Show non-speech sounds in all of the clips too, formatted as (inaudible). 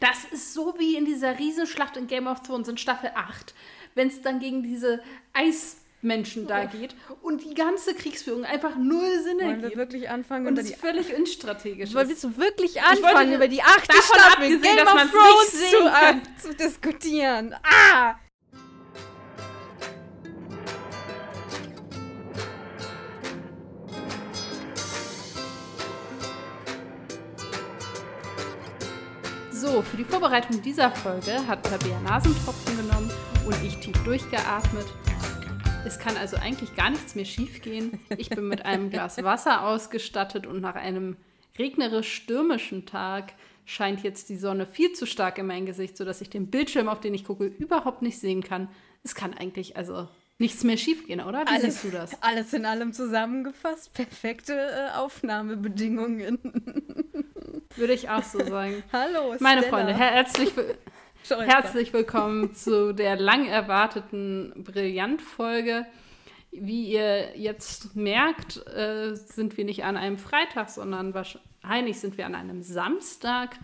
Das ist so wie in dieser Riesenschlacht in Game of Thrones in Staffel 8, wenn es dann gegen diese Eismenschen da geht und die ganze Kriegsführung einfach null Sinn Wollen ergibt. wir wirklich anfangen? und es die völlig unstrategisch ist. du wirklich wollte anfangen, über die achte Staffel abgesehen, Game of Thrones zu, äh, zu diskutieren? Ah! Für die Vorbereitung dieser Folge hat Tabea Nasentropfen genommen und ich tief durchgeatmet. Es kann also eigentlich gar nichts mehr schiefgehen. Ich bin mit einem Glas Wasser ausgestattet und nach einem regnerisch-stürmischen Tag scheint jetzt die Sonne viel zu stark in mein Gesicht, sodass ich den Bildschirm, auf den ich gucke, überhaupt nicht sehen kann. Es kann eigentlich also nichts mehr schiefgehen, oder? Wie siehst du das? Alles in allem zusammengefasst. Perfekte äh, Aufnahmebedingungen. (laughs) Würde ich auch so sagen. Hallo, Meine Stella. Freunde, her herzlich, (laughs) herzlich willkommen zu der lang erwarteten Brillant-Folge. Wie ihr jetzt merkt, äh, sind wir nicht an einem Freitag, sondern wahrscheinlich sind wir an einem Samstag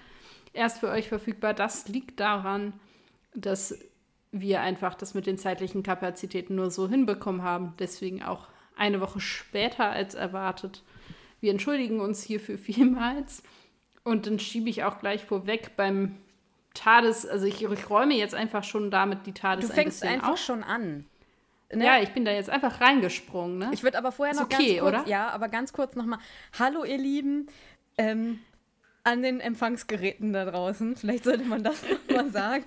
erst für euch verfügbar. Das liegt daran, dass wir einfach das mit den zeitlichen Kapazitäten nur so hinbekommen haben. Deswegen auch eine Woche später als erwartet. Wir entschuldigen uns hierfür (laughs) vielmals. Und dann schiebe ich auch gleich vorweg beim Tades, also ich, ich räume jetzt einfach schon damit die Tades Du ein fängst bisschen einfach auf. schon an. Ne? Ja, ich bin da jetzt einfach reingesprungen, ne? Ich würde aber vorher noch okay, ganz kurz, oder? ja, aber ganz kurz nochmal. Hallo, ihr Lieben, ähm, an den Empfangsgeräten da draußen. Vielleicht sollte man das nochmal (laughs) sagen.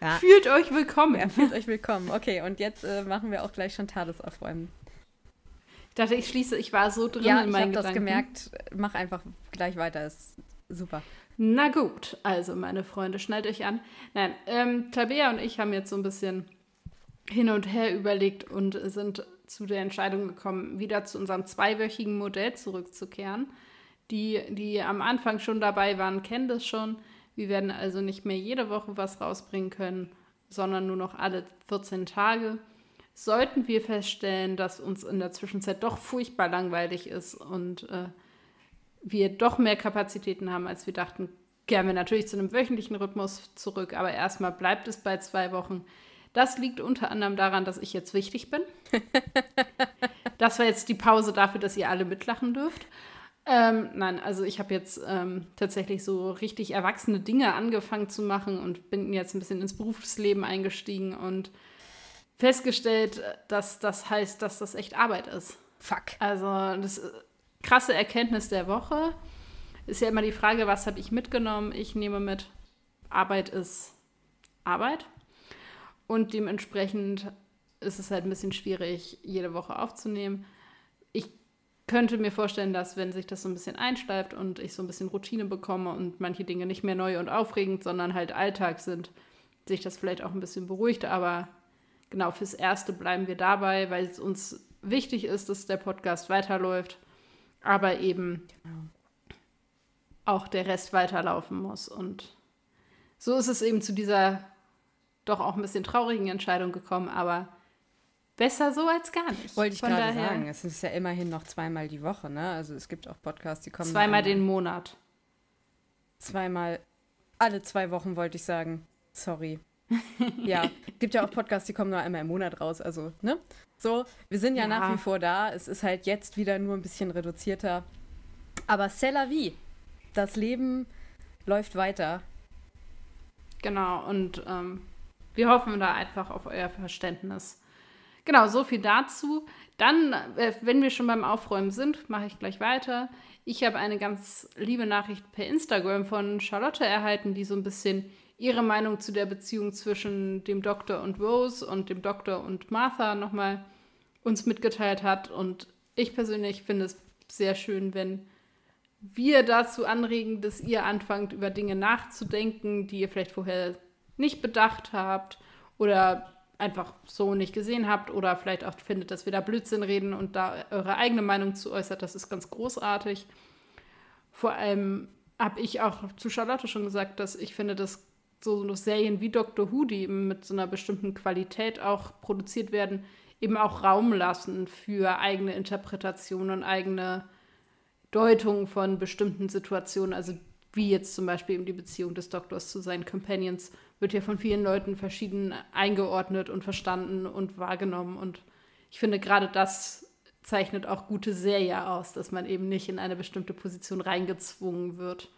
Ja, Fühlt euch willkommen. ja, fühlt euch willkommen. Okay, und jetzt äh, machen wir auch gleich schon Tades aufräumen. Ich dachte, ich schließe, ich war so drin Ja, in ich meinen habe das Gedanken. gemerkt. Mach einfach gleich weiter, ist super. Na gut, also meine Freunde, schnallt euch an. Nein, ähm, Tabea und ich haben jetzt so ein bisschen hin und her überlegt und sind zu der Entscheidung gekommen, wieder zu unserem zweiwöchigen Modell zurückzukehren. Die, die am Anfang schon dabei waren, kennen das schon. Wir werden also nicht mehr jede Woche was rausbringen können, sondern nur noch alle 14 Tage. Sollten wir feststellen, dass uns in der Zwischenzeit doch furchtbar langweilig ist und äh, wir doch mehr Kapazitäten haben, als wir dachten, kehren wir natürlich zu einem wöchentlichen Rhythmus zurück, aber erstmal bleibt es bei zwei Wochen. Das liegt unter anderem daran, dass ich jetzt wichtig bin. (laughs) das war jetzt die Pause dafür, dass ihr alle mitlachen dürft. Ähm, nein, also ich habe jetzt ähm, tatsächlich so richtig erwachsene Dinge angefangen zu machen und bin jetzt ein bisschen ins Berufsleben eingestiegen und festgestellt, dass das heißt, dass das echt Arbeit ist. Fuck. Also das äh, krasse Erkenntnis der Woche ist ja immer die Frage, was habe ich mitgenommen? Ich nehme mit, Arbeit ist Arbeit. Und dementsprechend ist es halt ein bisschen schwierig, jede Woche aufzunehmen. Könnte mir vorstellen, dass wenn sich das so ein bisschen einschleift und ich so ein bisschen Routine bekomme und manche Dinge nicht mehr neu und aufregend, sondern halt Alltag sind, sich das vielleicht auch ein bisschen beruhigt. Aber genau fürs Erste bleiben wir dabei, weil es uns wichtig ist, dass der Podcast weiterläuft, aber eben auch der Rest weiterlaufen muss. Und so ist es eben zu dieser doch auch ein bisschen traurigen Entscheidung gekommen, aber besser so als gar nicht. Wollte ich Von gerade daher sagen. Es ist ja immerhin noch zweimal die Woche, ne? Also es gibt auch Podcasts, die kommen. Zweimal den Monat. Zweimal. Alle zwei Wochen wollte ich sagen. Sorry. (laughs) ja, gibt ja auch Podcasts, die kommen nur einmal im Monat raus. Also, ne? So, wir sind ja, Ja. nach wie vor da. Es ist halt jetzt wieder nur ein bisschen reduzierter. Aber c'est la vie. Das Leben läuft weiter. Genau, und ähm, wir hoffen da einfach auf euer Verständnis. Genau, so viel dazu. Dann, äh, wenn wir schon beim Aufräumen sind, mache ich gleich weiter. Ich habe eine ganz liebe Nachricht per Instagram von Charlotte erhalten, die so ein bisschen ihre Meinung zu der Beziehung zwischen dem Doktor und Rose und dem Doktor und Martha nochmal uns mitgeteilt hat. Und ich persönlich finde es sehr schön, wenn wir dazu anregen, dass ihr anfangt, über Dinge nachzudenken, die ihr vielleicht vorher nicht bedacht habt oder einfach so nicht gesehen habt oder vielleicht auch findet, dass wir da Blödsinn reden und da eure eigene Meinung zu äußert. Das ist ganz großartig. Vor allem habe ich auch zu Charlotte schon gesagt, dass ich finde, dass so Serien wie Doctor Who, die eben mit so einer bestimmten Qualität auch produziert werden, eben auch Raum lassen für eigene Interpretationen und eigene Deutung von bestimmten Situationen. Also wie jetzt zum Beispiel eben die Beziehung des Doktors zu seinen Companions, wird ja von vielen Leuten verschieden eingeordnet und verstanden und wahrgenommen. Und ich finde, gerade das zeichnet auch gute Serie aus, dass man eben nicht in eine bestimmte Position reingezwungen wird.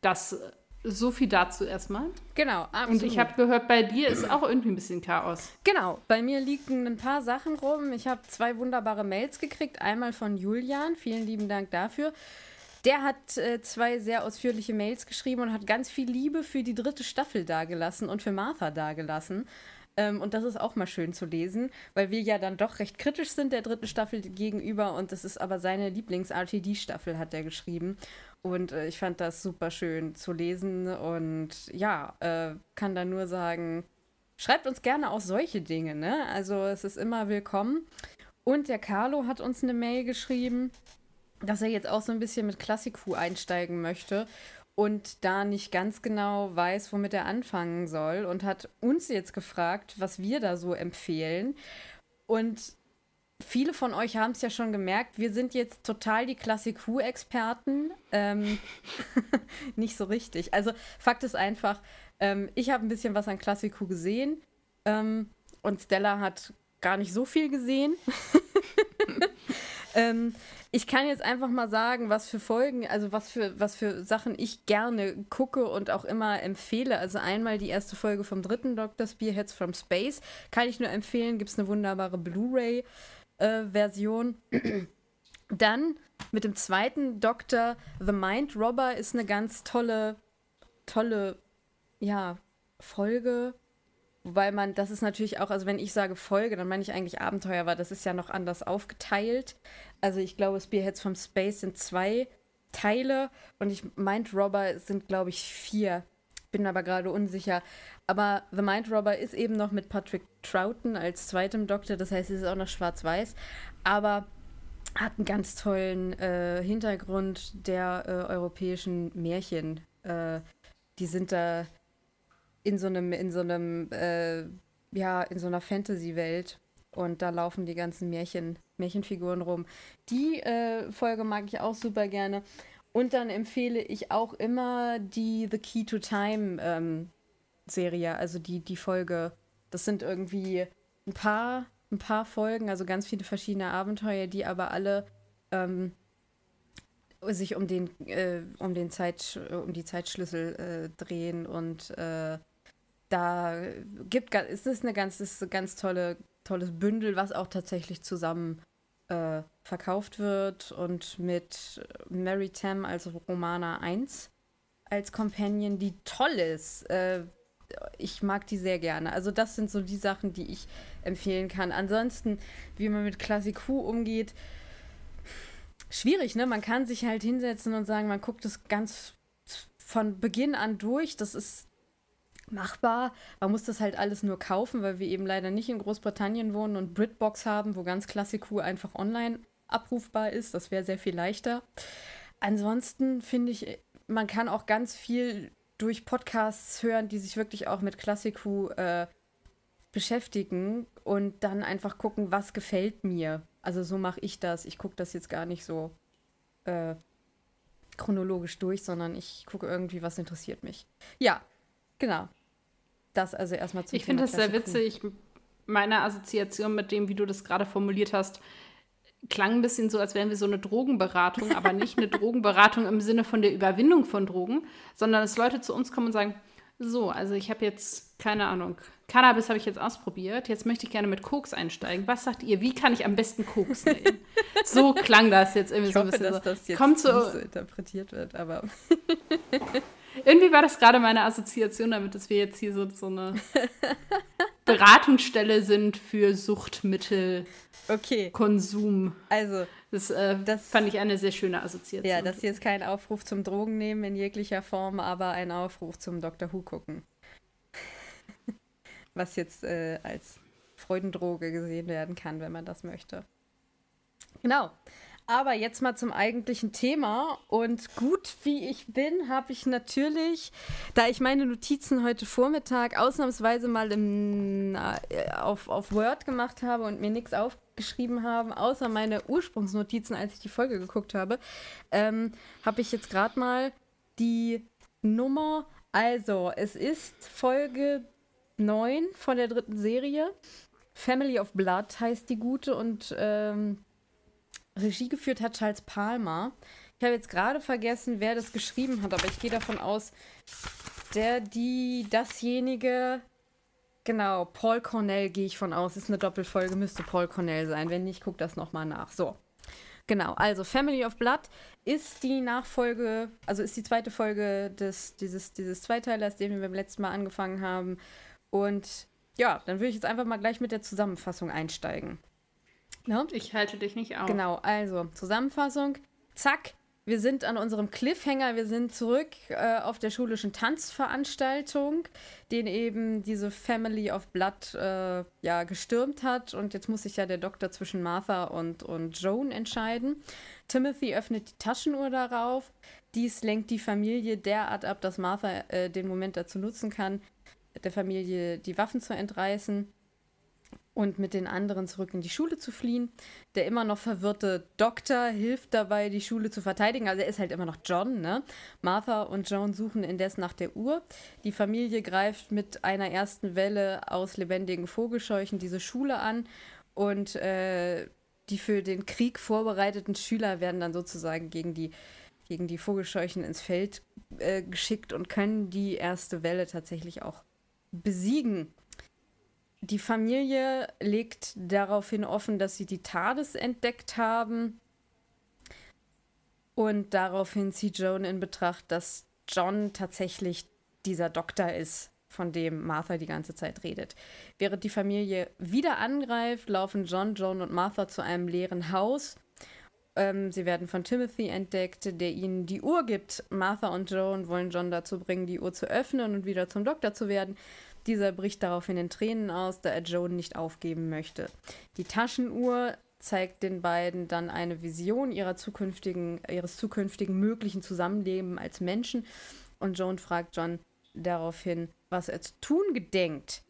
Das so viel dazu erstmal. Genau, absolut. Und ich habe gehört, bei dir ist auch irgendwie ein bisschen Chaos. Genau, bei mir liegen ein paar Sachen rum. Ich habe zwei wunderbare Mails gekriegt. Einmal von Julian, vielen lieben Dank dafür. Der hat äh, zwei sehr ausführliche Mails geschrieben und hat ganz viel Liebe für die dritte Staffel dagelassen und für Martha dagelassen. Ähm, und das ist auch mal schön zu lesen, weil wir ja dann doch recht kritisch sind der dritten Staffel gegenüber. Und das ist aber seine Lieblings-RTD-Staffel, hat er geschrieben. Und äh, ich fand das super schön zu lesen. Und ja, äh, kann da nur sagen, schreibt uns gerne auch solche Dinge. Ne? Also es ist immer willkommen. Und der Carlo hat uns eine Mail geschrieben dass er jetzt auch so ein bisschen mit Klassiku einsteigen möchte und da nicht ganz genau weiß, womit er anfangen soll und hat uns jetzt gefragt, was wir da so empfehlen. Und viele von euch haben es ja schon gemerkt, wir sind jetzt total die Klassik-Experten. Ähm, (laughs) nicht so richtig. Also Fakt ist einfach, ähm, ich habe ein bisschen was an Klassik gesehen ähm, und Stella hat gar nicht so viel gesehen. (laughs) ähm, ich kann jetzt einfach mal sagen, was für Folgen, also was für, was für Sachen ich gerne gucke und auch immer empfehle. Also einmal die erste Folge vom dritten Dr. Spearheads from Space. Kann ich nur empfehlen, gibt es eine wunderbare Blu-ray-Version. Äh, (clears throat) Dann mit dem zweiten Doktor, The Mind Robber ist eine ganz tolle, tolle, ja, Folge. Wobei man, das ist natürlich auch, also wenn ich sage Folge, dann meine ich eigentlich Abenteuer, weil das ist ja noch anders aufgeteilt. Also ich glaube, Spearheads from Space sind zwei Teile und ich Mind Robber sind, glaube ich, vier. Bin aber gerade unsicher. Aber The Mind Robber ist eben noch mit Patrick Troughton als zweitem Doktor, das heißt, es ist auch noch schwarz-weiß, aber hat einen ganz tollen äh, Hintergrund der äh, europäischen Märchen. Äh, die sind da in so einem, in so einem, äh, ja, in so einer Fantasy-Welt. Und da laufen die ganzen Märchen, Märchenfiguren rum. Die äh, Folge mag ich auch super gerne. Und dann empfehle ich auch immer die The Key to Time ähm, Serie, also die, die Folge. Das sind irgendwie ein paar, ein paar Folgen, also ganz viele verschiedene Abenteuer, die aber alle ähm, sich um den, äh, um den Zeit, um die Zeitschlüssel äh, drehen und äh, da gibt ist es eine ganz, ist ein ganz tolle, tolles Bündel, was auch tatsächlich zusammen äh, verkauft wird und mit Mary Tam als Romana 1 als Companion, die toll ist. Äh, ich mag die sehr gerne. Also das sind so die Sachen, die ich empfehlen kann. Ansonsten, wie man mit Classic Who umgeht, schwierig, ne? Man kann sich halt hinsetzen und sagen, man guckt es ganz von Beginn an durch. Das ist machbar. Man muss das halt alles nur kaufen, weil wir eben leider nicht in Großbritannien wohnen und Britbox haben, wo ganz Klassiku einfach online abrufbar ist. Das wäre sehr viel leichter. Ansonsten finde ich, man kann auch ganz viel durch Podcasts hören, die sich wirklich auch mit Klassiku äh, beschäftigen und dann einfach gucken, was gefällt mir. Also so mache ich das. Ich gucke das jetzt gar nicht so äh, chronologisch durch, sondern ich gucke irgendwie, was interessiert mich. Ja, genau. Das also erstmal zu Ich finde das sehr witzig. Meine Assoziation mit dem, wie du das gerade formuliert hast, klang ein bisschen so, als wären wir so eine Drogenberatung, (laughs) aber nicht eine Drogenberatung im Sinne von der Überwindung von Drogen, sondern dass Leute zu uns kommen und sagen, so, also ich habe jetzt, keine Ahnung, Cannabis habe ich jetzt ausprobiert, jetzt möchte ich gerne mit Koks einsteigen. Was sagt ihr, wie kann ich am besten Koks nehmen? (laughs) so klang das jetzt irgendwie ich so ein bisschen. dass das jetzt Kommt nicht so interpretiert wird, aber (laughs) Irgendwie war das gerade meine Assoziation damit, dass wir jetzt hier so, so eine (laughs) Beratungsstelle sind für Suchtmittel. Okay. Konsum. Also, das, äh, das, fand ich eine sehr schöne Assoziation. Ja, das hier ist kein Aufruf zum Drogennehmen in jeglicher Form, aber ein Aufruf zum Dr. Who gucken. (laughs) Was jetzt äh, als Freudendroge gesehen werden kann, wenn man das möchte. Genau. Aber jetzt mal zum eigentlichen Thema. Und gut wie ich bin, habe ich natürlich, da ich meine Notizen heute Vormittag ausnahmsweise mal im, äh, auf, auf Word gemacht habe und mir nichts aufgeschrieben habe, außer meine Ursprungsnotizen, als ich die Folge geguckt habe, ähm, habe ich jetzt gerade mal die Nummer. Also, es ist Folge 9 von der dritten Serie. Family of Blood heißt die gute und ähm, Regie geführt hat Charles Palmer. Ich habe jetzt gerade vergessen, wer das geschrieben hat, aber ich gehe davon aus, der, die, dasjenige, genau, Paul Cornell gehe ich von aus, ist eine Doppelfolge, müsste Paul Cornell sein. Wenn nicht, guck das nochmal nach. So. Genau, also Family of Blood ist die Nachfolge, also ist die zweite Folge des, dieses, dieses Zweiteilers, den wir beim letzten Mal angefangen haben. Und ja, dann würde ich jetzt einfach mal gleich mit der Zusammenfassung einsteigen. Ja? Ich halte dich nicht auf. Genau, also Zusammenfassung. Zack, wir sind an unserem Cliffhanger, wir sind zurück äh, auf der schulischen Tanzveranstaltung, den eben diese Family of Blood äh, ja gestürmt hat. Und jetzt muss sich ja der Doktor zwischen Martha und, und Joan entscheiden. Timothy öffnet die Taschenuhr darauf. Dies lenkt die Familie derart ab, dass Martha äh, den Moment dazu nutzen kann, der Familie die Waffen zu entreißen und mit den anderen zurück in die Schule zu fliehen. Der immer noch verwirrte Doktor hilft dabei, die Schule zu verteidigen. Also er ist halt immer noch John, ne? Martha und Joan suchen indes nach der Uhr. Die Familie greift mit einer ersten Welle aus lebendigen Vogelscheuchen diese Schule an und äh, die für den Krieg vorbereiteten Schüler werden dann sozusagen gegen die gegen die Vogelscheuchen ins Feld äh, geschickt und können die erste Welle tatsächlich auch besiegen. Die Familie legt daraufhin offen, dass sie die TARDIS entdeckt haben. Und daraufhin zieht Joan in Betracht, dass John tatsächlich dieser Doktor ist, von dem Martha die ganze Zeit redet. Während die Familie wieder angreift, laufen John, Joan und Martha zu einem leeren Haus. Ähm, sie werden von Timothy entdeckt, der ihnen die Uhr gibt. Martha und Joan wollen John dazu bringen, die Uhr zu öffnen und wieder zum Doktor zu werden. Dieser bricht daraufhin in Tränen aus, da er Joan nicht aufgeben möchte. Die Taschenuhr zeigt den beiden dann eine Vision zukünftigen, ihres zukünftigen möglichen Zusammenlebens als Menschen. Und Joan fragt John daraufhin, was er zu tun gedenkt.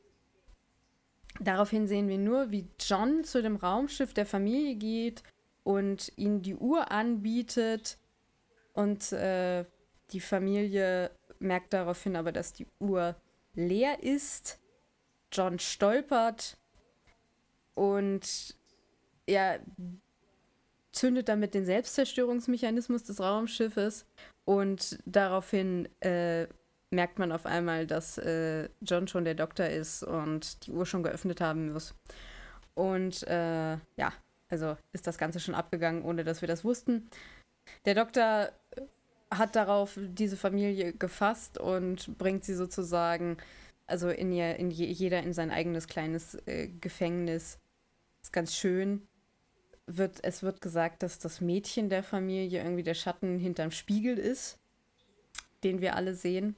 Daraufhin sehen wir nur, wie John zu dem Raumschiff der Familie geht und ihnen die Uhr anbietet. Und äh, die Familie merkt daraufhin aber, dass die Uhr leer ist. John stolpert und er zündet damit den Selbstzerstörungsmechanismus des Raumschiffes und daraufhin äh, merkt man auf einmal, dass äh, John schon der Doktor ist und die Uhr schon geöffnet haben muss. Und äh, ja, also ist das Ganze schon abgegangen, ohne dass wir das wussten. Der Doktor hat darauf diese Familie gefasst und bringt sie sozusagen, also in, ihr, in je, jeder in sein eigenes kleines äh, Gefängnis. Ist ganz schön. Wird, es wird gesagt, dass das Mädchen der Familie irgendwie der Schatten hinterm Spiegel ist, den wir alle sehen.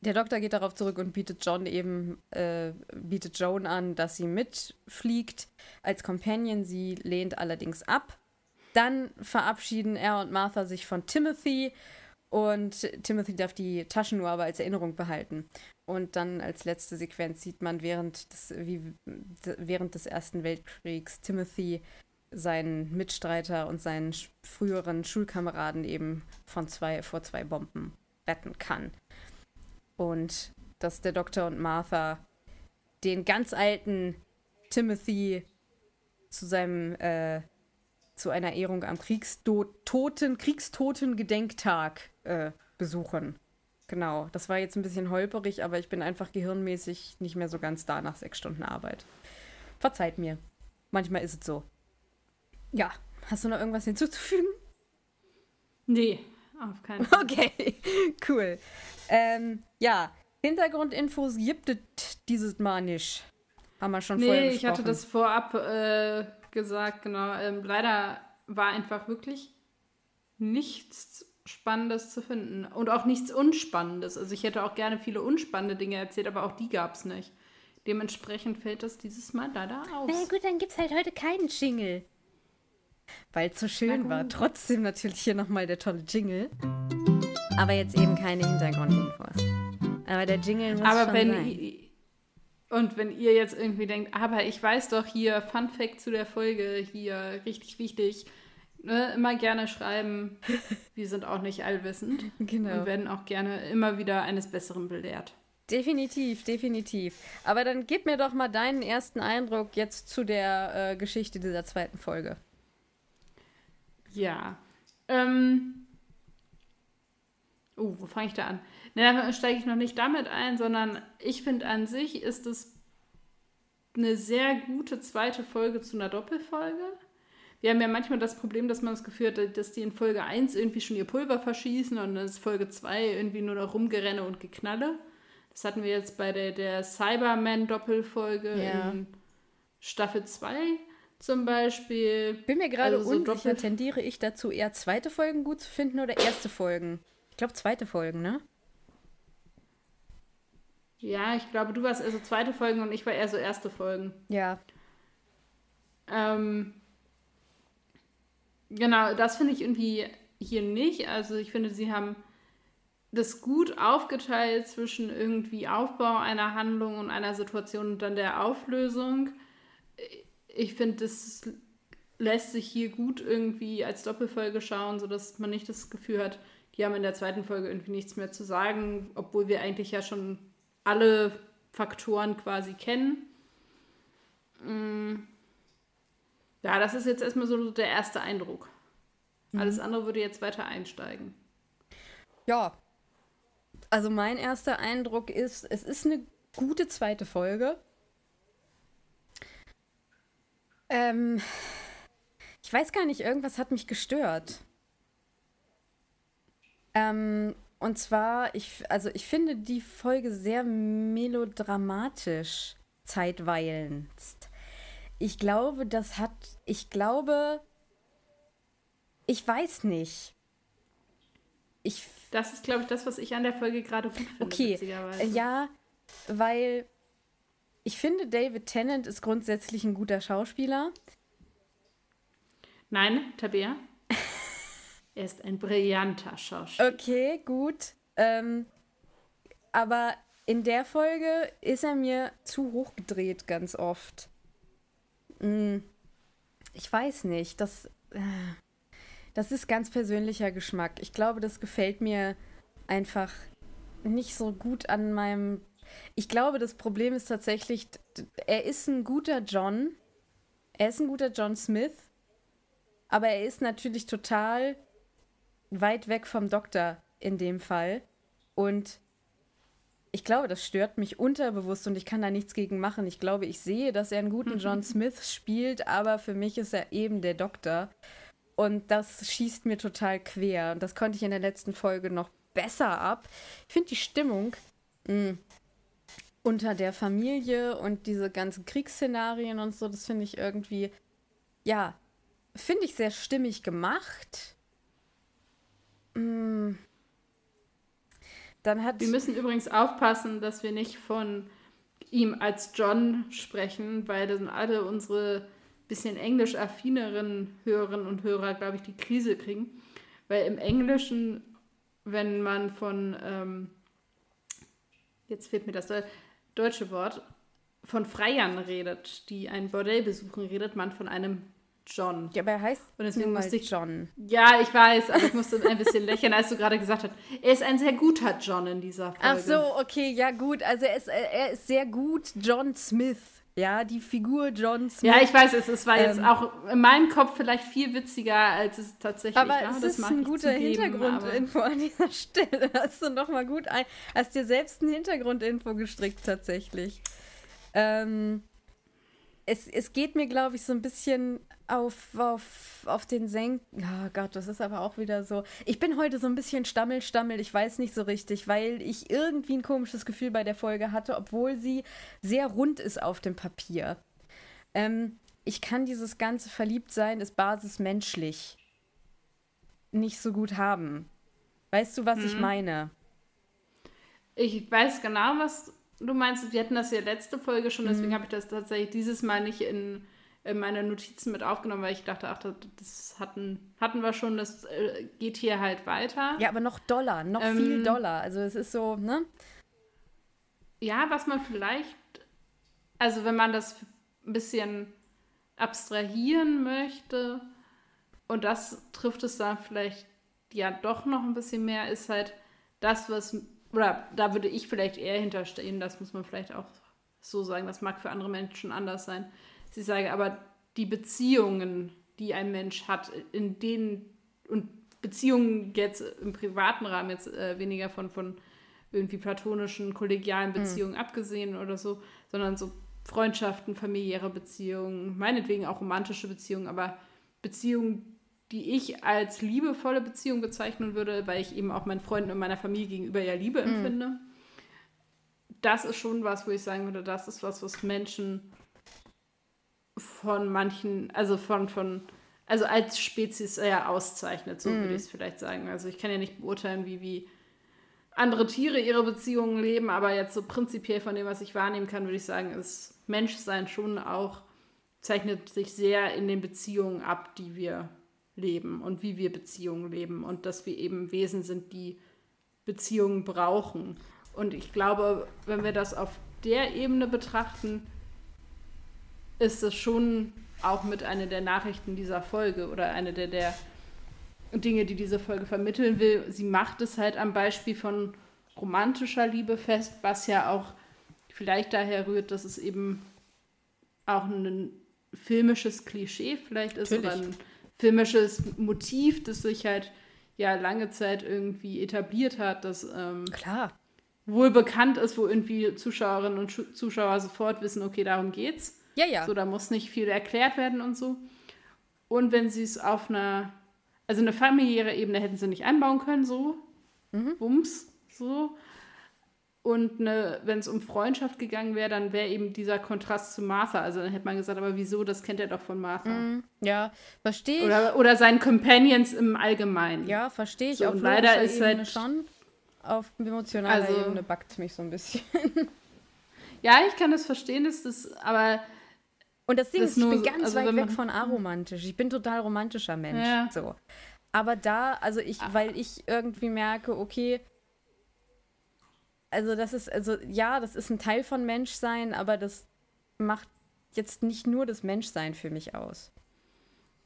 Der Doktor geht darauf zurück und bietet John eben, äh, bietet Joan an, dass sie mitfliegt als Companion. Sie lehnt allerdings ab dann verabschieden er und Martha sich von Timothy und Timothy darf die Taschenuhr aber als Erinnerung behalten. Und dann als letzte Sequenz sieht man während des, wie, während des Ersten Weltkriegs Timothy seinen Mitstreiter und seinen früheren Schulkameraden eben von zwei, vor zwei Bomben retten kann. Und dass der Doktor und Martha den ganz alten Timothy zu seinem äh, zu einer Ehrung am Kriegstoten, Kriegstoten-Gedenktag äh, besuchen. Genau, das war jetzt ein bisschen holperig, aber ich bin einfach gehirnmäßig nicht mehr so ganz da nach sechs Stunden Arbeit. Verzeiht mir. Manchmal ist es so. Ja, hast du noch irgendwas hinzuzufügen? Nee, auf keinen Fall. Okay, (laughs) cool. Ähm, ja, Hintergrundinfos gibt es dieses Mal nicht. Haben wir schon nee, vorher gesprochen. Nee, ich hatte das vorab äh, gesagt, genau. Ähm, leider war einfach wirklich nichts Spannendes zu finden und auch nichts Unspannendes. Also ich hätte auch gerne viele unspannende Dinge erzählt, aber auch die gab es nicht. Dementsprechend fällt das dieses Mal leider aus. Na gut, dann gibt es halt heute keinen Jingle. Weil es so schön war. Trotzdem natürlich hier nochmal der tolle Jingle. Aber jetzt eben keine Hintergrundinfos. Aber der Jingle muss aber schon wenn sein. Und wenn ihr jetzt irgendwie denkt, aber ich weiß doch hier, Fun Fact zu der Folge, hier richtig wichtig, ne, immer gerne schreiben. (laughs) Wir sind auch nicht allwissend. Genau. Und werden auch gerne immer wieder eines Besseren belehrt. Definitiv, definitiv. Aber dann gib mir doch mal deinen ersten Eindruck jetzt zu der äh, Geschichte dieser zweiten Folge. Ja. Ähm. Oh, wo fange ich da an? Na, dann steige ich noch nicht damit ein, sondern ich finde an sich ist es eine sehr gute zweite Folge zu einer Doppelfolge. Wir haben ja manchmal das Problem, dass man das Gefühl hat, dass die in Folge 1 irgendwie schon ihr Pulver verschießen und dann ist Folge 2 irgendwie nur noch Rumgerenne und Geknalle. Das hatten wir jetzt bei der, der Cyberman-Doppelfolge Ja. in Staffel 2 zum Beispiel. Bin mir gerade Also so unsicher, Doppel- tendiere ich dazu, eher zweite Folgen gut zu finden oder erste Folgen? Ich glaube, zweite Folgen, ne? Ja, ich glaube, du warst eher so zweite Folgen und ich war eher so erste Folgen. Ja. Ähm, genau, das finde ich irgendwie hier nicht. Also ich finde, sie haben das gut aufgeteilt zwischen irgendwie Aufbau einer Handlung und einer Situation und dann der Auflösung. Ich finde, das lässt sich hier gut irgendwie als Doppelfolge schauen, sodass man nicht das Gefühl hat, die haben in der zweiten Folge irgendwie nichts mehr zu sagen, obwohl wir eigentlich ja schon alle Faktoren quasi kennen. Mm. Ja, das ist jetzt erstmal so der erste Eindruck. Alles andere würde jetzt weiter einsteigen. Ja. Also mein erster Eindruck ist, es ist eine gute zweite Folge. Ähm, ich weiß gar nicht, irgendwas hat mich gestört. Ähm, und zwar, ich, also ich finde die Folge sehr melodramatisch zeitweilendst. Ich glaube, das hat, ich glaube, ich weiß nicht. Ich Das ist, glaube ich, das, was ich an der Folge gerade gut finde, Okay, ja, weil ich finde, David Tennant ist grundsätzlich ein guter Schauspieler. Nein, Tabea. Er ist ein brillanter Schauspieler. Okay, gut. Ähm, aber in der Folge ist er mir zu hoch gedreht, ganz oft. Hm, ich weiß nicht. Das, äh, das ist ganz persönlicher Geschmack. Ich glaube, das gefällt mir einfach nicht so gut an meinem. Ich glaube, das Problem ist tatsächlich, er ist ein guter John. Er ist ein guter John Smith. Aber er ist natürlich total weit weg vom Doktor in dem Fall. Und ich glaube, das stört mich unterbewusst und ich kann da nichts gegen machen. Ich glaube, ich sehe, dass er einen guten John (laughs) Smith spielt, aber für mich ist er eben der Doktor. Und das schießt mir total quer. Und das konnte ich in der letzten Folge noch besser ab. Ich finde die Stimmung mh, unter der Familie und diese ganzen Kriegsszenarien und so, das finde ich irgendwie, ja, finde ich sehr stimmig gemacht. Mm. Dann hat. Wir müssen übrigens aufpassen, dass wir nicht von ihm als John sprechen, weil dann alle unsere bisschen englisch affineren Hörerinnen und Hörer, glaube ich, die Krise kriegen. Weil im Englischen, wenn man von, ähm, jetzt fehlt mir das deu- deutsche Wort, von Freiern redet, die ein Bordell besuchen, redet man von einem John. ja, aber er heißt Und deswegen nun musste ich- John. Ja, ich weiß, aber ich musste ein bisschen (laughs) lächeln, als du gerade gesagt hast, er ist ein sehr guter John in dieser Folge. Ach so, okay, ja gut. Also er ist, er ist sehr gut John Smith. Ja, die Figur John Smith. Ja, ich weiß, es, es war jetzt Ähm. auch in meinem Kopf vielleicht viel witziger, als es tatsächlich aber war. es Das ist ein guter zugeben, Hintergrundinfo (laughs) an dieser Stelle. Hast du noch mal gut ein, hast dir selbst ein Hintergrundinfo gestrickt tatsächlich. Ähm, es, es geht mir, glaube ich, so ein bisschen auf, auf, auf den Senk. Oh Gott, das ist aber auch wieder so. Ich bin heute so ein bisschen stammel, stammel. Ich weiß nicht so richtig, weil ich irgendwie ein komisches Gefühl bei der Folge hatte, obwohl sie sehr rund ist auf dem Papier. Ähm, ich kann dieses ganze Verliebtsein ist basismenschlich nicht so gut haben. Weißt du, was ich meine? Aber ich weiß genau, was du meinst. Wir hatten das ja letzte Folge schon, deswegen Mhm. habe ich das tatsächlich dieses Mal nicht in, in meine Notizen mit aufgenommen, weil ich dachte, ach, das, hatten, hatten wir schon, das äh, geht hier halt weiter. Ja, aber noch Dollar, noch Ähm, viel Dollar. Also es ist so, ne? Ja, was man vielleicht, also wenn man das ein bisschen abstrahieren möchte, und das trifft es da vielleicht ja doch noch ein bisschen mehr, ist halt das, was, oder da würde ich vielleicht eher hinterstehen, das muss man vielleicht auch so sagen, das mag für andere Menschen anders sein. Sie sagen aber, die Beziehungen, die ein Mensch hat, in denen, und Beziehungen jetzt im privaten Rahmen, jetzt äh, weniger von, von irgendwie platonischen, kollegialen mhm. Beziehungen mhm. abgesehen oder so, sondern so Freundschaften, familiäre Beziehungen, meinetwegen auch romantische Beziehungen, aber Beziehungen, die ich als liebevolle Beziehung bezeichnen würde, weil ich eben auch meinen Freunden und meiner Familie gegenüber ja Liebe mhm. empfinde. Das ist schon was, wo ich sagen würde, das ist was, was Menschen von manchen, also von, von, also als Spezies eher auszeichnet, so mm. würde mhm. ich es vielleicht sagen. Also ich kann ja nicht beurteilen, wie, wie andere Tiere ihre Beziehungen leben, aber jetzt so prinzipiell von dem, was ich wahrnehmen kann, würde ich sagen, ist Menschsein schon auch, zeichnet sich sehr in den Beziehungen ab, die wir leben und wie wir Beziehungen leben und dass wir eben Wesen sind, die Beziehungen brauchen. Und ich glaube, wenn wir das auf der Ebene betrachten, ist es schon auch mit einer der Nachrichten dieser Folge oder eine der, der Dinge, die diese Folge vermitteln will. Sie macht es halt am Beispiel von romantischer Liebe fest, was ja auch vielleicht daher rührt, dass es eben auch ein filmisches Klischee vielleicht ist Natürlich. oder ein filmisches Motiv, das sich halt ja lange Zeit irgendwie etabliert hat, das ähm, Klar. wohl bekannt ist, wo irgendwie Zuschauerinnen und Zuschauer sofort wissen, okay, darum geht's. Ja, ja. So, da muss nicht viel erklärt werden und so. Und wenn sie es auf einer, also eine familiäre Ebene hätten sie nicht einbauen können, so. Mhm. Bums, so. Und wenn es um Freundschaft gegangen wäre, dann wäre eben dieser Kontrast zu Martha. Also dann hätte man gesagt, aber wieso, das kennt er doch von Martha. Mm, ja, verstehe ich. Oder, oder seinen Companions im Allgemeinen. Ja, verstehe ich. So, auf leider ist Ebene halt schon. Auf emotionaler also, Ebene backt es mich so ein bisschen. (laughs) ja, ich kann das verstehen, dass das, aber und das Ding das ist, ich bin ganz also weit weg von aromantisch. Ich bin total romantischer Mensch. Ja. So. Aber da, also ich, Ach. weil ich irgendwie merke, okay, also das ist, also ja, das ist ein Teil von Menschsein, aber das macht jetzt nicht nur das Menschsein für mich aus.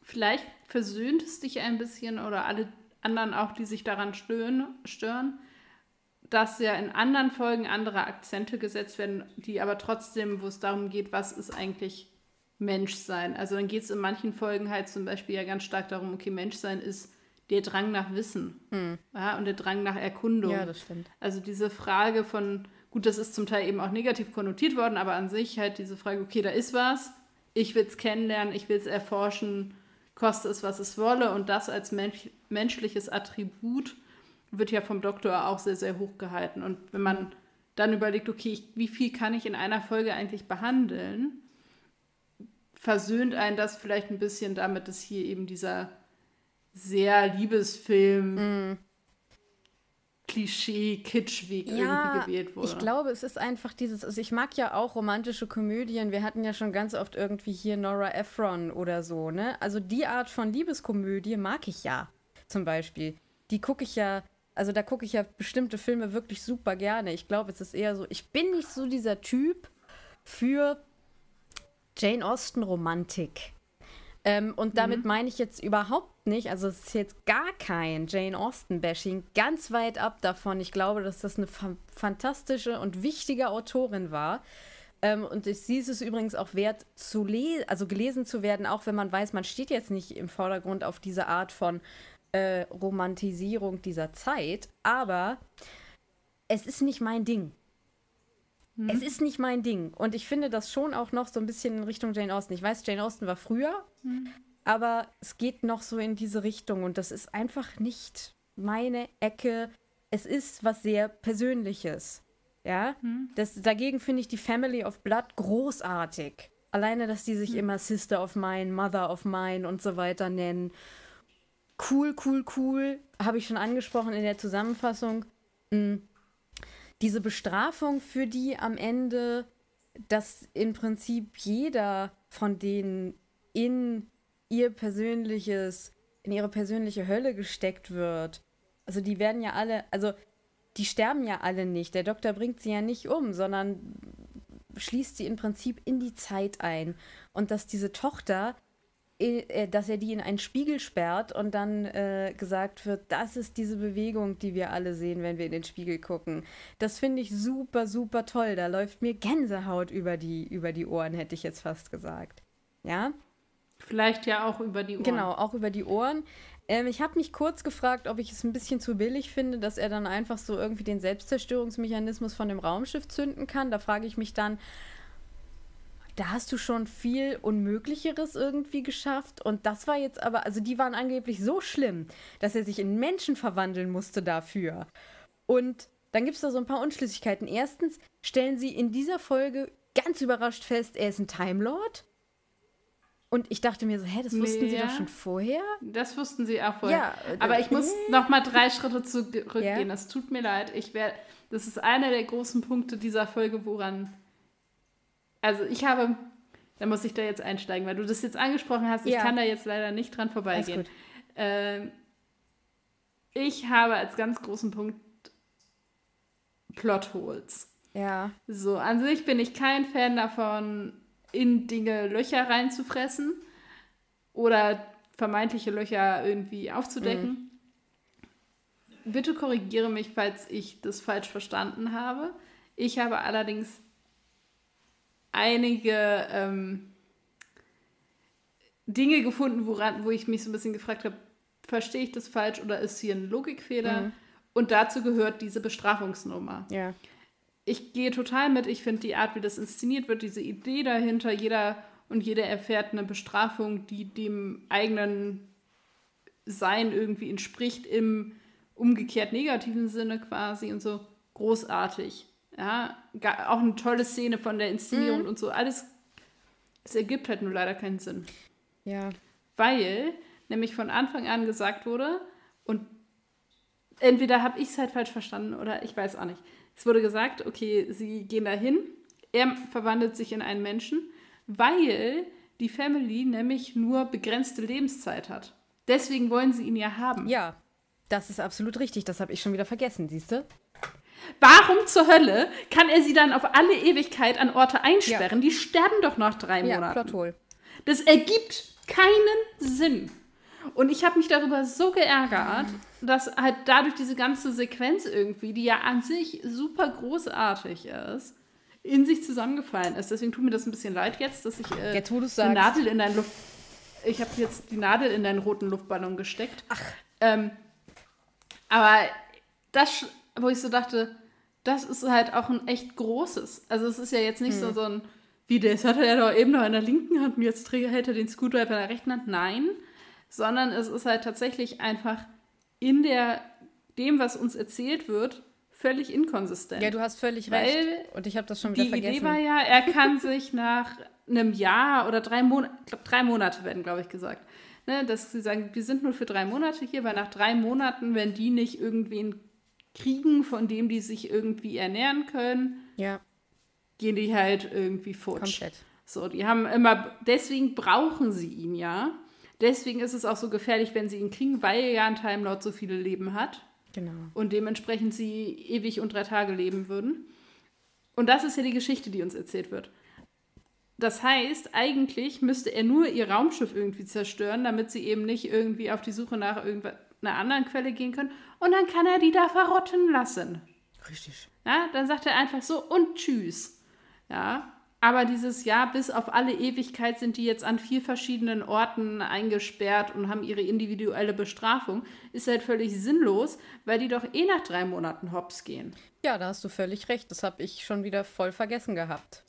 Vielleicht versöhnt es dich ein bisschen oder alle anderen auch, die sich daran stören, stören, dass ja in anderen Folgen andere Akzente gesetzt werden, die aber trotzdem, wo es darum geht, was ist eigentlich Menschsein. Also dann geht es in manchen Folgen halt zum Beispiel ja ganz stark darum, okay, Menschsein ist der Drang nach Wissen hm. ja, und der Drang nach Erkundung. Ja, das stimmt. Also diese Frage von, gut, das ist zum Teil eben auch negativ konnotiert worden, aber an sich halt diese Frage, okay, da ist was, ich will es kennenlernen, ich will es erforschen, koste es, was es wolle und das als mensch menschliches Attribut wird ja vom Doktor auch sehr, sehr hoch gehalten. Und wenn man dann überlegt, okay, ich, wie viel kann ich in einer Folge eigentlich behandeln, versöhnt einen das vielleicht ein bisschen damit, dass hier eben dieser sehr Liebesfilm mm. Klischee, Kitschweg ja, irgendwie gewählt wurde. Ich glaube, es ist einfach dieses, also ich mag ja auch romantische Komödien. Wir hatten ja schon ganz oft irgendwie hier Nora Ephron oder so, ne? Also die Art von Liebeskomödie mag ich ja, zum Beispiel. Die gucke ich ja, also da gucke ich ja bestimmte Filme wirklich super gerne. Ich glaube, es ist eher so, ich bin nicht so dieser Typ für Jane Austen Romantik. Ähm, und damit mhm. meine ich jetzt überhaupt nicht, also es ist jetzt gar kein Jane Austen-Bashing, ganz weit ab davon. Ich glaube, dass das eine fa fantastische und wichtige Autorin war. Ähm, und sie ist es übrigens auch wert, zu also gelesen zu werden, auch wenn man weiß, man steht jetzt nicht im Vordergrund auf diese Art von äh, Romantisierung dieser Zeit. Aber es ist nicht mein Ding. Hm. Es ist nicht mein Ding. Und ich finde das schon auch noch so ein bisschen in Richtung Jane Austen. Ich weiß, Jane Austen war früher, hm. aber es geht noch so in diese Richtung. Und das ist einfach nicht meine Ecke. Es ist was sehr Persönliches. Ja, hm. das, dagegen finde ich die Family of Blood großartig. Alleine, dass die sich hm. immer Sister of Mine, Mother of Mine und so weiter nennen. Cool, cool, cool. Habe ich schon angesprochen in der Zusammenfassung. Mhm diese Bestrafung für die am Ende, dass im Prinzip jeder von denen in ihr persönliches, in ihre persönliche Hölle gesteckt wird. Also die werden ja alle, also die sterben ja alle nicht. Der Doktor bringt sie ja nicht um, sondern schließt sie im Prinzip in die Zeit ein. Und dass diese Tochter dass er die in einen Spiegel sperrt und dann äh, gesagt wird, das ist diese Bewegung, die wir alle sehen, wenn wir in den Spiegel gucken. Das finde ich super, super toll. Da läuft mir Gänsehaut über die, über die Ohren, hätte ich jetzt fast gesagt. Ja? Vielleicht ja auch über die Ohren. Genau, auch über die Ohren. Ähm, ich habe mich kurz gefragt, ob ich es ein bisschen zu billig finde, dass er dann einfach so irgendwie den Selbstzerstörungsmechanismus von dem Raumschiff zünden kann. Da frage ich mich dann, da hast du schon viel Unmöglicheres irgendwie geschafft. Und das war jetzt aber, also die waren angeblich so schlimm, dass er sich in Menschen verwandeln musste dafür. Und dann gibt es da so ein paar Unschlüssigkeiten. Erstens stellen sie in dieser Folge ganz überrascht fest, er ist ein Time Lord. Und ich dachte mir so, hä, das wussten nee, sie doch schon vorher? Das wussten sie auch vorher. Ja, Aber ich muss noch mal drei Schritte zurückgehen. Ja. Das tut mir leid. Ich wär, das ist einer der großen Punkte dieser Folge, woran also ich habe, da muss ich da jetzt einsteigen, weil du das jetzt angesprochen hast. Ich ja. kann da jetzt leider nicht dran vorbeigehen. Ähm, ich habe als ganz großen Punkt Plotholes. Ja. So, an sich bin ich kein Fan davon, in Dinge Löcher reinzufressen oder vermeintliche Löcher irgendwie aufzudecken. Mhm. Bitte korrigiere mich, falls ich das falsch verstanden habe. Ich habe allerdings einige ähm, Dinge gefunden, woran, wo ich mich so ein bisschen gefragt habe, verstehe ich das falsch oder ist hier ein Logikfehler? Mhm. Und dazu gehört diese Bestrafungsnummer. Ja. Ich gehe total mit. Ich finde die Art, wie das inszeniert wird, diese Idee dahinter, jeder und jeder erfährt eine Bestrafung, die dem eigenen Sein irgendwie entspricht, im umgekehrt negativen Sinne quasi und so großartig. Ja, auch eine tolle Szene von der Inszenierung mhm. und so. Alles, es ergibt halt nur leider keinen Sinn. Ja. Weil nämlich von Anfang an gesagt wurde, und entweder habe ich es halt falsch verstanden oder ich weiß auch nicht. Es wurde gesagt, okay, sie gehen dahin, er verwandelt sich in einen Menschen, weil die Family nämlich nur begrenzte Lebenszeit hat. Deswegen wollen sie ihn ja haben. Ja, das ist absolut richtig. Das habe ich schon wieder vergessen, siehst du? Warum zur Hölle kann er sie dann auf alle Ewigkeit an Orte einsperren? Ja. Die sterben doch nach drei ja, Monaten. Plothole. Das ergibt keinen Sinn. Und ich habe mich darüber so geärgert, dass halt dadurch diese ganze Sequenz irgendwie, die ja an sich super großartig ist, in sich zusammengefallen ist. Deswegen tut mir das ein bisschen leid jetzt, dass ich äh, jetzt, eine Nadel in deinen Luft. Ich habe jetzt die Nadel in deinen roten Luftballon gesteckt. Ach. Ähm, aber das wo ich so dachte, das ist halt auch ein echt großes. Also es ist ja jetzt nicht hm. so, so ein, wie das hat er ja doch eben noch in der linken Hand und jetzt hält er den Screwdriver in der rechten Hand. Nein, sondern es ist halt tatsächlich einfach in der, dem, was uns erzählt wird, völlig inkonsistent. Ja, du hast völlig recht. Und ich habe das schon wieder die vergessen. Die Idee war ja, er kann (laughs) sich nach einem Jahr oder drei Monate, ich glaube drei Monate werden, glaube ich, gesagt, ne, dass sie sagen, wir sind nur für drei Monate hier, weil nach drei Monaten, wenn die nicht irgendwen kriegen, von dem die sich irgendwie ernähren können, ja. gehen die halt irgendwie futsch. Komplett. So, die haben immer, deswegen brauchen sie ihn ja. Deswegen ist es auch so gefährlich, wenn sie ihn kriegen, weil ja ein Time Lord so viele Leben hat. Genau. Und dementsprechend sie ewig und drei Tage leben würden. Und das ist ja die Geschichte, die uns erzählt wird. Das heißt, eigentlich müsste er nur ihr Raumschiff irgendwie zerstören, damit sie eben nicht irgendwie auf die Suche nach irgendwas einer anderen Quelle gehen können und dann kann er die da verrotten lassen. Richtig. Ja, dann sagt er einfach so und tschüss. Ja, aber dieses Jahr bis auf alle Ewigkeit sind die jetzt an vier verschiedenen Orten eingesperrt und haben ihre individuelle Bestrafung, ist halt völlig sinnlos, weil die doch eh nach drei Monaten hops gehen. Ja, da hast du völlig recht. Das habe ich schon wieder voll vergessen gehabt.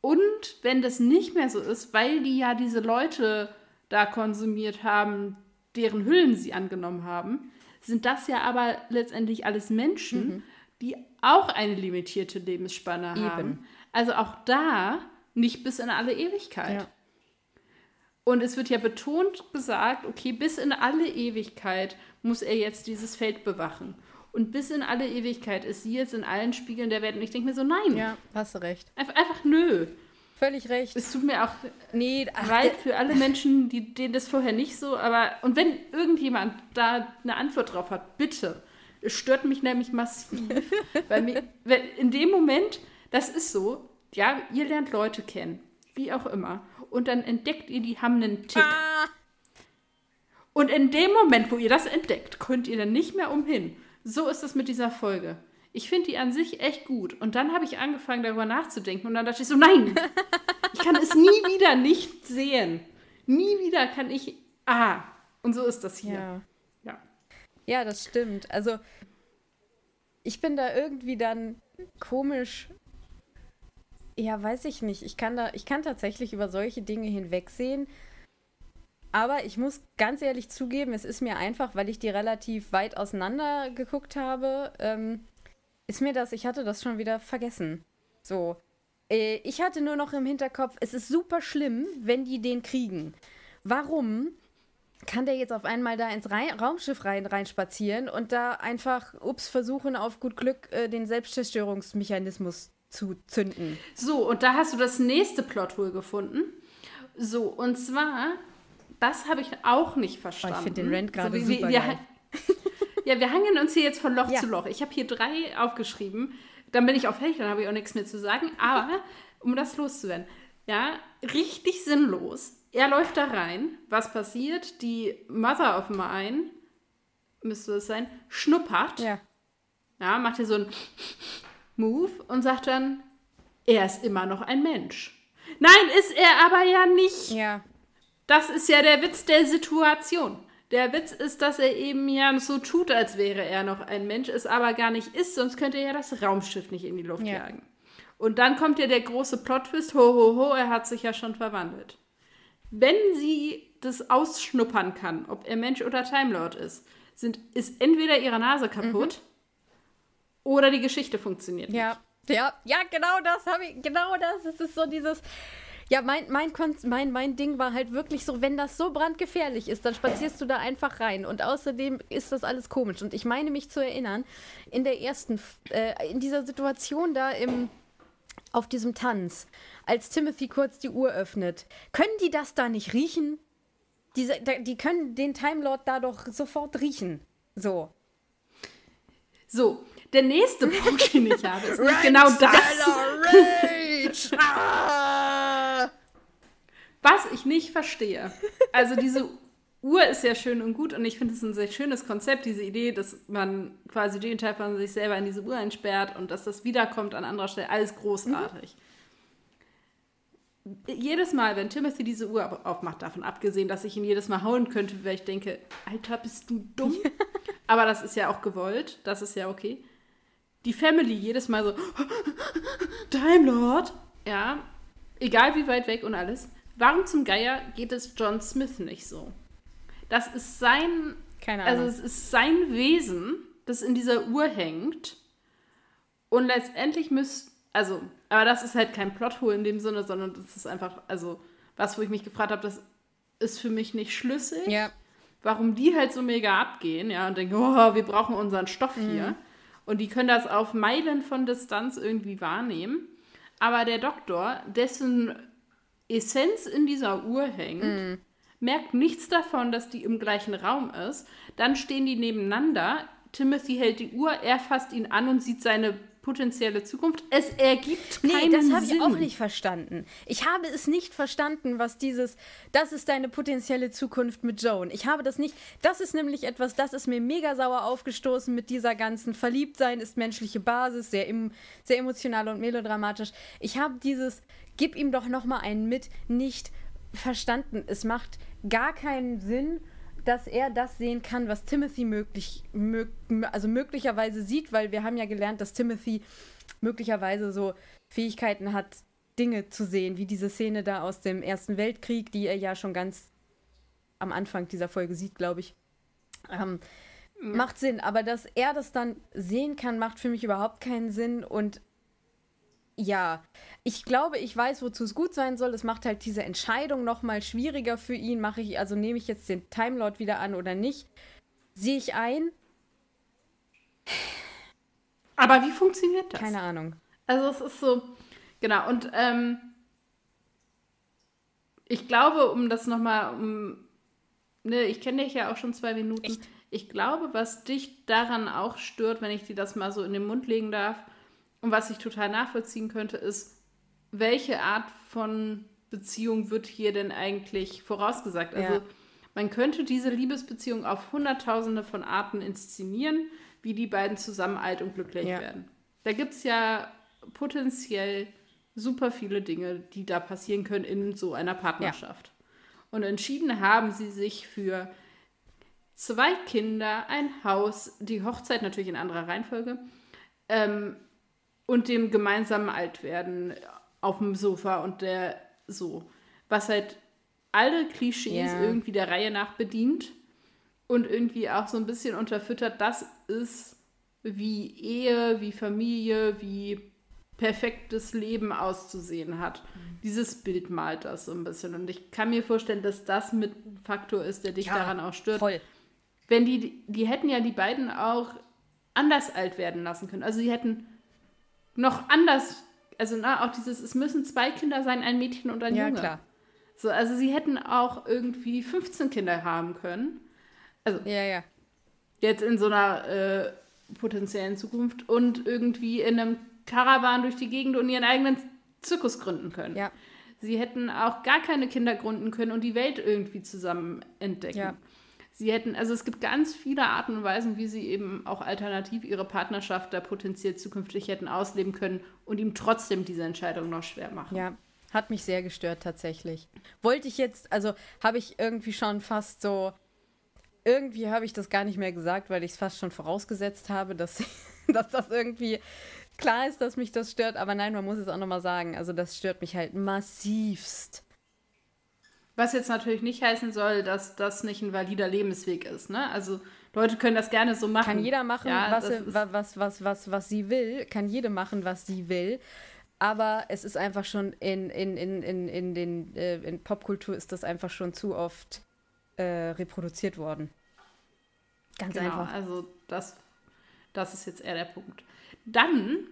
Und wenn das nicht mehr so ist, weil die ja diese Leute da konsumiert haben, deren Hüllen sie angenommen haben, sind das ja aber letztendlich alles Menschen, mhm. die auch eine limitierte Lebensspanne Eben. haben. Also auch da nicht bis in alle Ewigkeit. Ja. Und es wird ja betont gesagt, okay, bis in alle Ewigkeit muss er jetzt dieses Feld bewachen. Und bis in alle Ewigkeit ist sie jetzt in allen Spiegeln der Welt. Und ich denke mir so, nein. Ja, hast du recht. Einfach, einfach nö. Völlig recht. Es tut mir auch nee, leid für alle Menschen, die, denen das vorher nicht so, aber und wenn irgendjemand da eine Antwort drauf hat, bitte. Es stört mich nämlich massiv. (laughs) weil mir, in dem Moment, das ist so, ja, ihr lernt Leute kennen. wie auch immer. Und dann entdeckt ihr, die haben einen Tick. Ah, Und in dem Moment, wo ihr das entdeckt, könnt ihr dann nicht mehr umhin. So ist es mit dieser Folge. Ich finde die an sich echt gut. Und dann habe ich angefangen, darüber nachzudenken. Und dann dachte ich so, nein, ich kann es nie (laughs) wieder nicht sehen. Nie wieder kann ich. Ah, und so ist das hier. ja. Ja. Ja, das stimmt. Also, ich bin da irgendwie dann komisch. Ja, weiß ich nicht. Ich kann da, ich kann tatsächlich über solche Dinge hinwegsehen. Aber ich muss ganz ehrlich zugeben, es ist mir einfach, weil ich die relativ weit auseinander geguckt habe, ähm, ist mir das, ich hatte das schon wieder vergessen. So. Äh, ich hatte nur noch im Hinterkopf, es ist super schlimm, wenn die den kriegen. Warum kann der jetzt auf einmal da ins Rei- Raumschiff rein, reinspazieren und da einfach, ups, versuchen auf gut Glück äh, den Selbstzerstörungsmechanismus zu zünden? So, und da hast du das nächste Plothole gefunden. So, und zwar, das habe ich auch nicht verstanden. find den Rant gerade so, super geil. (laughs) Ja, wir hangen uns hier jetzt von Loch Ja. zu Loch. Ich habe hier drei aufgeschrieben. Dann bin ich auch fertig, dann habe ich auch nichts mehr zu sagen. Aber, (laughs) um das loszuwerden, ja, richtig sinnlos. Er läuft da rein. Was passiert? Die Mother of Mine, müsste es sein, schnuppert. Ja. Ja, macht hier so einen Move und sagt dann, er ist immer noch ein Mensch. Nein, ist er aber ja nicht. Ja. Das ist ja der Witz der Situation. Der Witz ist, dass er eben ja so tut, als wäre er noch ein Mensch, es aber gar nicht ist, sonst könnte er ja das Raumschiff nicht in die Luft Ja. jagen. Und dann kommt ja der große Plot-Twist, ho, ho, ho, er hat sich ja schon verwandelt. Wenn sie das ausschnuppern kann, ob er Mensch oder Time Lord ist, sind, ist entweder ihre Nase kaputt oder die Geschichte funktioniert nicht. Ja, ja, ja, genau das habe ich, genau das. Es ist so dieses. Ja, mein, mein, mein, mein Ding war halt wirklich so, wenn das so brandgefährlich ist, dann spazierst du da einfach rein. Und außerdem ist das alles komisch. Und ich meine mich zu erinnern, in der ersten, äh, in dieser Situation da im, auf diesem Tanz, als Timothy kurz die Uhr öffnet, können die das da nicht riechen? Diese, die können den Time Lord da doch sofort riechen. So. So, der nächste Punkt, den ich habe, ist (laughs) genau das. Rage! (laughs) Was ich nicht verstehe. Also diese Uhr ist ja schön und gut und ich finde es ein sehr schönes Konzept, diese Idee, dass man quasi den Teil von sich selber in diese Uhr einsperrt und dass das wiederkommt an anderer Stelle. Alles großartig. Jedes Mal, wenn Timothy diese Uhr aufmacht, davon abgesehen, dass ich ihn jedes Mal hauen könnte, weil ich denke, Alter, bist du dumm? (laughs) Aber das ist ja auch gewollt, das ist ja okay. Die Family jedes Mal so, (laughs) Time Lord. Ja, egal wie weit weg und alles. Warum zum Geier geht es John Smith nicht so? Das ist sein, Keine also Ahnung. es ist sein Wesen, das in dieser Uhr hängt. Und letztendlich müsst, also, aber das ist halt kein Plothole in dem Sinne, sondern das ist einfach, also, was, wo ich mich gefragt habe, das ist für mich nicht schlüssig ja. warum die halt so mega abgehen, ja, und denken, oh, wir brauchen unseren Stoff hier. Und die können das auf Meilen von Distanz irgendwie wahrnehmen. Aber der Doktor, dessen Essenz in dieser Uhr hängt, merkt nichts davon, dass die im gleichen Raum ist. Dann stehen die nebeneinander. Timothy hält die Uhr, er fasst ihn an und sieht seine potenzielle Zukunft. Es ergibt Nee, keinen das habe ich auch nicht verstanden. Ich habe es nicht verstanden, was dieses, das ist deine potenzielle Zukunft mit Joan. Ich habe das nicht, das ist nämlich etwas, das ist mir mega sauer aufgestoßen mit dieser ganzen Verliebtsein ist menschliche Basis, sehr, em, sehr emotional und melodramatisch. Ich habe dieses, gib ihm doch noch mal einen mit, nicht verstanden. Es macht gar keinen Sinn, dass er das sehen kann, was Timothy möglich, mög, also möglicherweise sieht, weil wir haben ja gelernt, dass Timothy möglicherweise so Fähigkeiten hat, Dinge zu sehen, wie diese Szene da aus dem Ersten Weltkrieg, die er ja schon ganz am Anfang dieser Folge sieht, glaube ich. Ähm, Macht Sinn, aber dass er das dann sehen kann, macht für mich überhaupt keinen Sinn. Und ja, ich glaube, ich weiß, wozu es gut sein soll. Es macht halt diese Entscheidung noch mal schwieriger für ihn. Mache ich, also nehme ich jetzt den Time Lord wieder an oder nicht? Sehe ich ein? Aber wie funktioniert das? Keine Ahnung. Also es ist so, genau, und ähm, ich glaube, um das nochmal, um, ne, ich kenne dich ja auch schon zwei Minuten. Echt? Ich glaube, was dich daran auch stört, wenn ich dir das mal so in den Mund legen darf, und was ich total nachvollziehen könnte, ist, welche Art von Liebesbeziehung wird hier denn eigentlich vorausgesagt? Also Ja. man könnte diese Liebesbeziehung auf Hunderttausende von Arten inszenieren, wie die beiden zusammen alt und glücklich Ja. werden. Da gibt es ja potenziell super viele Dinge, die da passieren können in so einer Partnerschaft. Und entschieden haben sie sich für zwei Kinder, ein Haus, die Hochzeit natürlich in anderer Reihenfolge ähm, und dem gemeinsamen Altwerden auf dem Sofa und der so. Was halt alle Klischees Ja. irgendwie der Reihe nach bedient und irgendwie auch so ein bisschen unterfüttert, das ist wie Ehe, wie Familie, wie perfektes Leben auszusehen hat. Dieses Bild malt das so ein bisschen. Und ich kann mir vorstellen, dass das mit ein Faktor ist, der dich Ja, daran auch stört. Voll. Wenn die, die hätten ja die beiden auch anders alt werden lassen können. Also sie hätten noch anders, also na, auch dieses, es müssen zwei Kinder sein, ein Mädchen und ein Ja, Junge. klar. So, also sie hätten auch irgendwie 15 Kinder haben können. Ja, ja. Jetzt in so einer äh, potenziellen Zukunft und irgendwie in einem Karawan durch die Gegend und ihren eigenen Zirkus gründen können. Ja. Sie hätten auch gar keine Kinder gründen können und die Welt irgendwie zusammen entdecken. Ja. Sie hätten, also es gibt ganz viele Arten und Weisen, wie sie eben auch alternativ ihre Partnerschaft da potenziell zukünftig hätten ausleben können und ihm trotzdem diese Entscheidung noch schwer machen. Ja, hat mich sehr gestört tatsächlich. Wollte ich jetzt, also habe ich irgendwie schon fast so, irgendwie habe ich das gar nicht mehr gesagt, weil ich es fast schon vorausgesetzt habe, dass, (laughs) dass das irgendwie klar ist, dass mich das stört. Aber nein, man muss es auch nochmal sagen. Also das stört mich halt massivst. Was jetzt natürlich nicht heißen soll, dass das nicht ein valider Lebensweg ist. Ne? Also Leute können das gerne so machen. Kann jeder machen, Ja, was, wa- was, was, was, was sie will. Kann jede machen, was sie will. Aber es ist einfach schon in, in, in, in, in, den, äh, in Popkultur ist das einfach schon zu oft äh, reproduziert worden. Ganz Genau, einfach. also das, das ist jetzt eher der Punkt. Dann,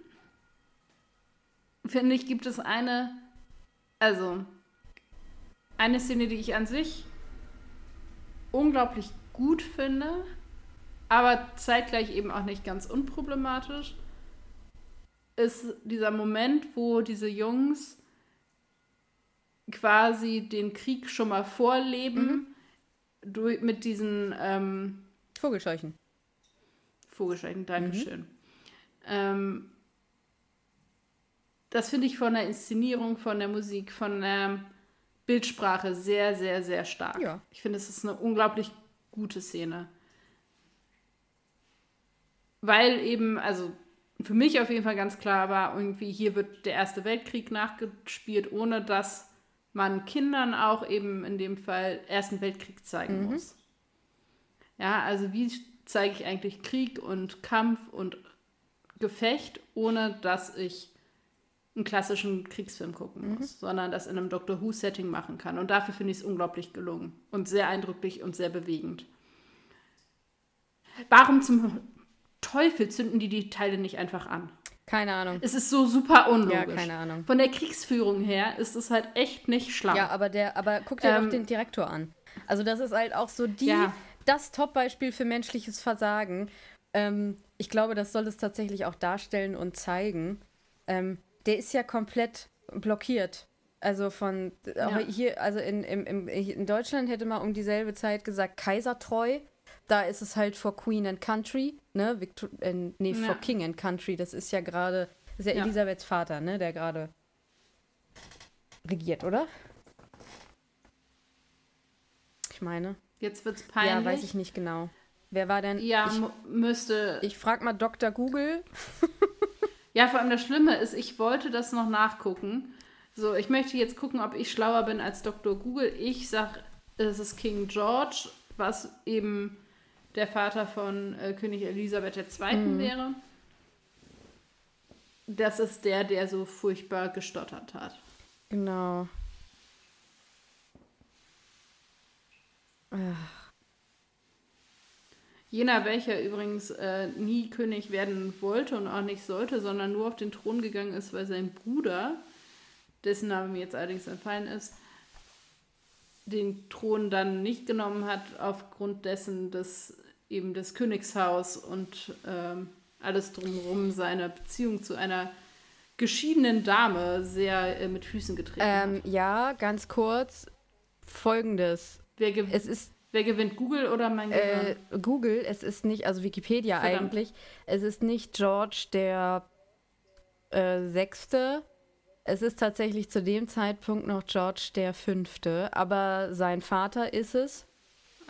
finde ich, gibt es eine, also eine Szene, die ich an sich unglaublich gut finde, aber zeitgleich eben auch nicht ganz unproblematisch, ist dieser Moment, wo diese Jungs quasi den Krieg schon mal vorleben, durch, mit diesen ähm, Vogelscheuchen. Vogelscheuchen, Dankeschön. Ähm, das finde ich von der Inszenierung, von der Musik, von der Bildsprache sehr, sehr, sehr stark. Ja. Ich finde, es ist eine unglaublich gute Szene. Weil eben, also für mich auf jeden Fall ganz klar war, irgendwie hier wird der Erste Weltkrieg nachgespielt, ohne dass man Kindern auch eben in dem Fall Ersten Weltkrieg zeigen muss. Ja, also wie zeige ich eigentlich Krieg und Kampf und Gefecht, ohne dass ich einen klassischen Kriegsfilm gucken muss, sondern das in einem Doctor Who-Setting machen kann. Und dafür finde ich es unglaublich gelungen und sehr eindrücklich und sehr bewegend. Warum zum Teufel zünden die die Teile nicht einfach an? Keine Ahnung. Es ist so super unlogisch. Ja, keine Ahnung. Von der Kriegsführung her ist es halt echt nicht schlau. Ja, aber der, aber guck dir Ähm, doch den Direktor an. Also das ist halt auch so die, Ja. das Top-Beispiel für menschliches Versagen. Ähm, ich glaube, das soll es tatsächlich auch darstellen und zeigen. Ähm, der ist ja komplett blockiert. Also von Ja. hier, also in, im, im, in Deutschland hätte man um dieselbe Zeit gesagt Kaisertreu. Da ist es halt for Queen and Country, ne? Victor äh, nee, for Ja. King and Country. Das ist ja gerade, das ist ja, Ja. Elisabeths Vater, ne? Der gerade regiert, oder? Ich meine. Jetzt wird's peinlich. Ja, weiß ich nicht genau. Wer war denn? Ja, ich, müsste. ich frag mal Dr. Google. (laughs) Ja, vor allem das Schlimme ist, ich wollte das noch nachgucken. So, ich möchte jetzt gucken, ob ich schlauer bin als Dr. Google. Ich sag, es ist King George, was eben der Vater von äh, König Elisabeth II. Mhm. wäre. Das ist der, der so furchtbar gestottert hat. Genau. Jener, welcher übrigens äh, nie König werden wollte und auch nicht sollte, sondern nur auf den Thron gegangen ist, weil sein Bruder, dessen Name mir jetzt allerdings entfallen ist, den Thron dann nicht genommen hat, aufgrund dessen, dass eben das Königshaus und ähm, alles drumherum seine Beziehung zu einer geschiedenen Dame sehr äh, mit Füßen getreten Ähm, hat. ja, ganz kurz. Folgendes. Es ist wer gewinnt, Google oder mein äh, Gehirn? Google, es ist nicht, also Wikipedia Verdammt. eigentlich, es ist nicht George der äh, Sechste. Es ist tatsächlich zu dem Zeitpunkt noch George der Fünfte, aber sein Vater ist es,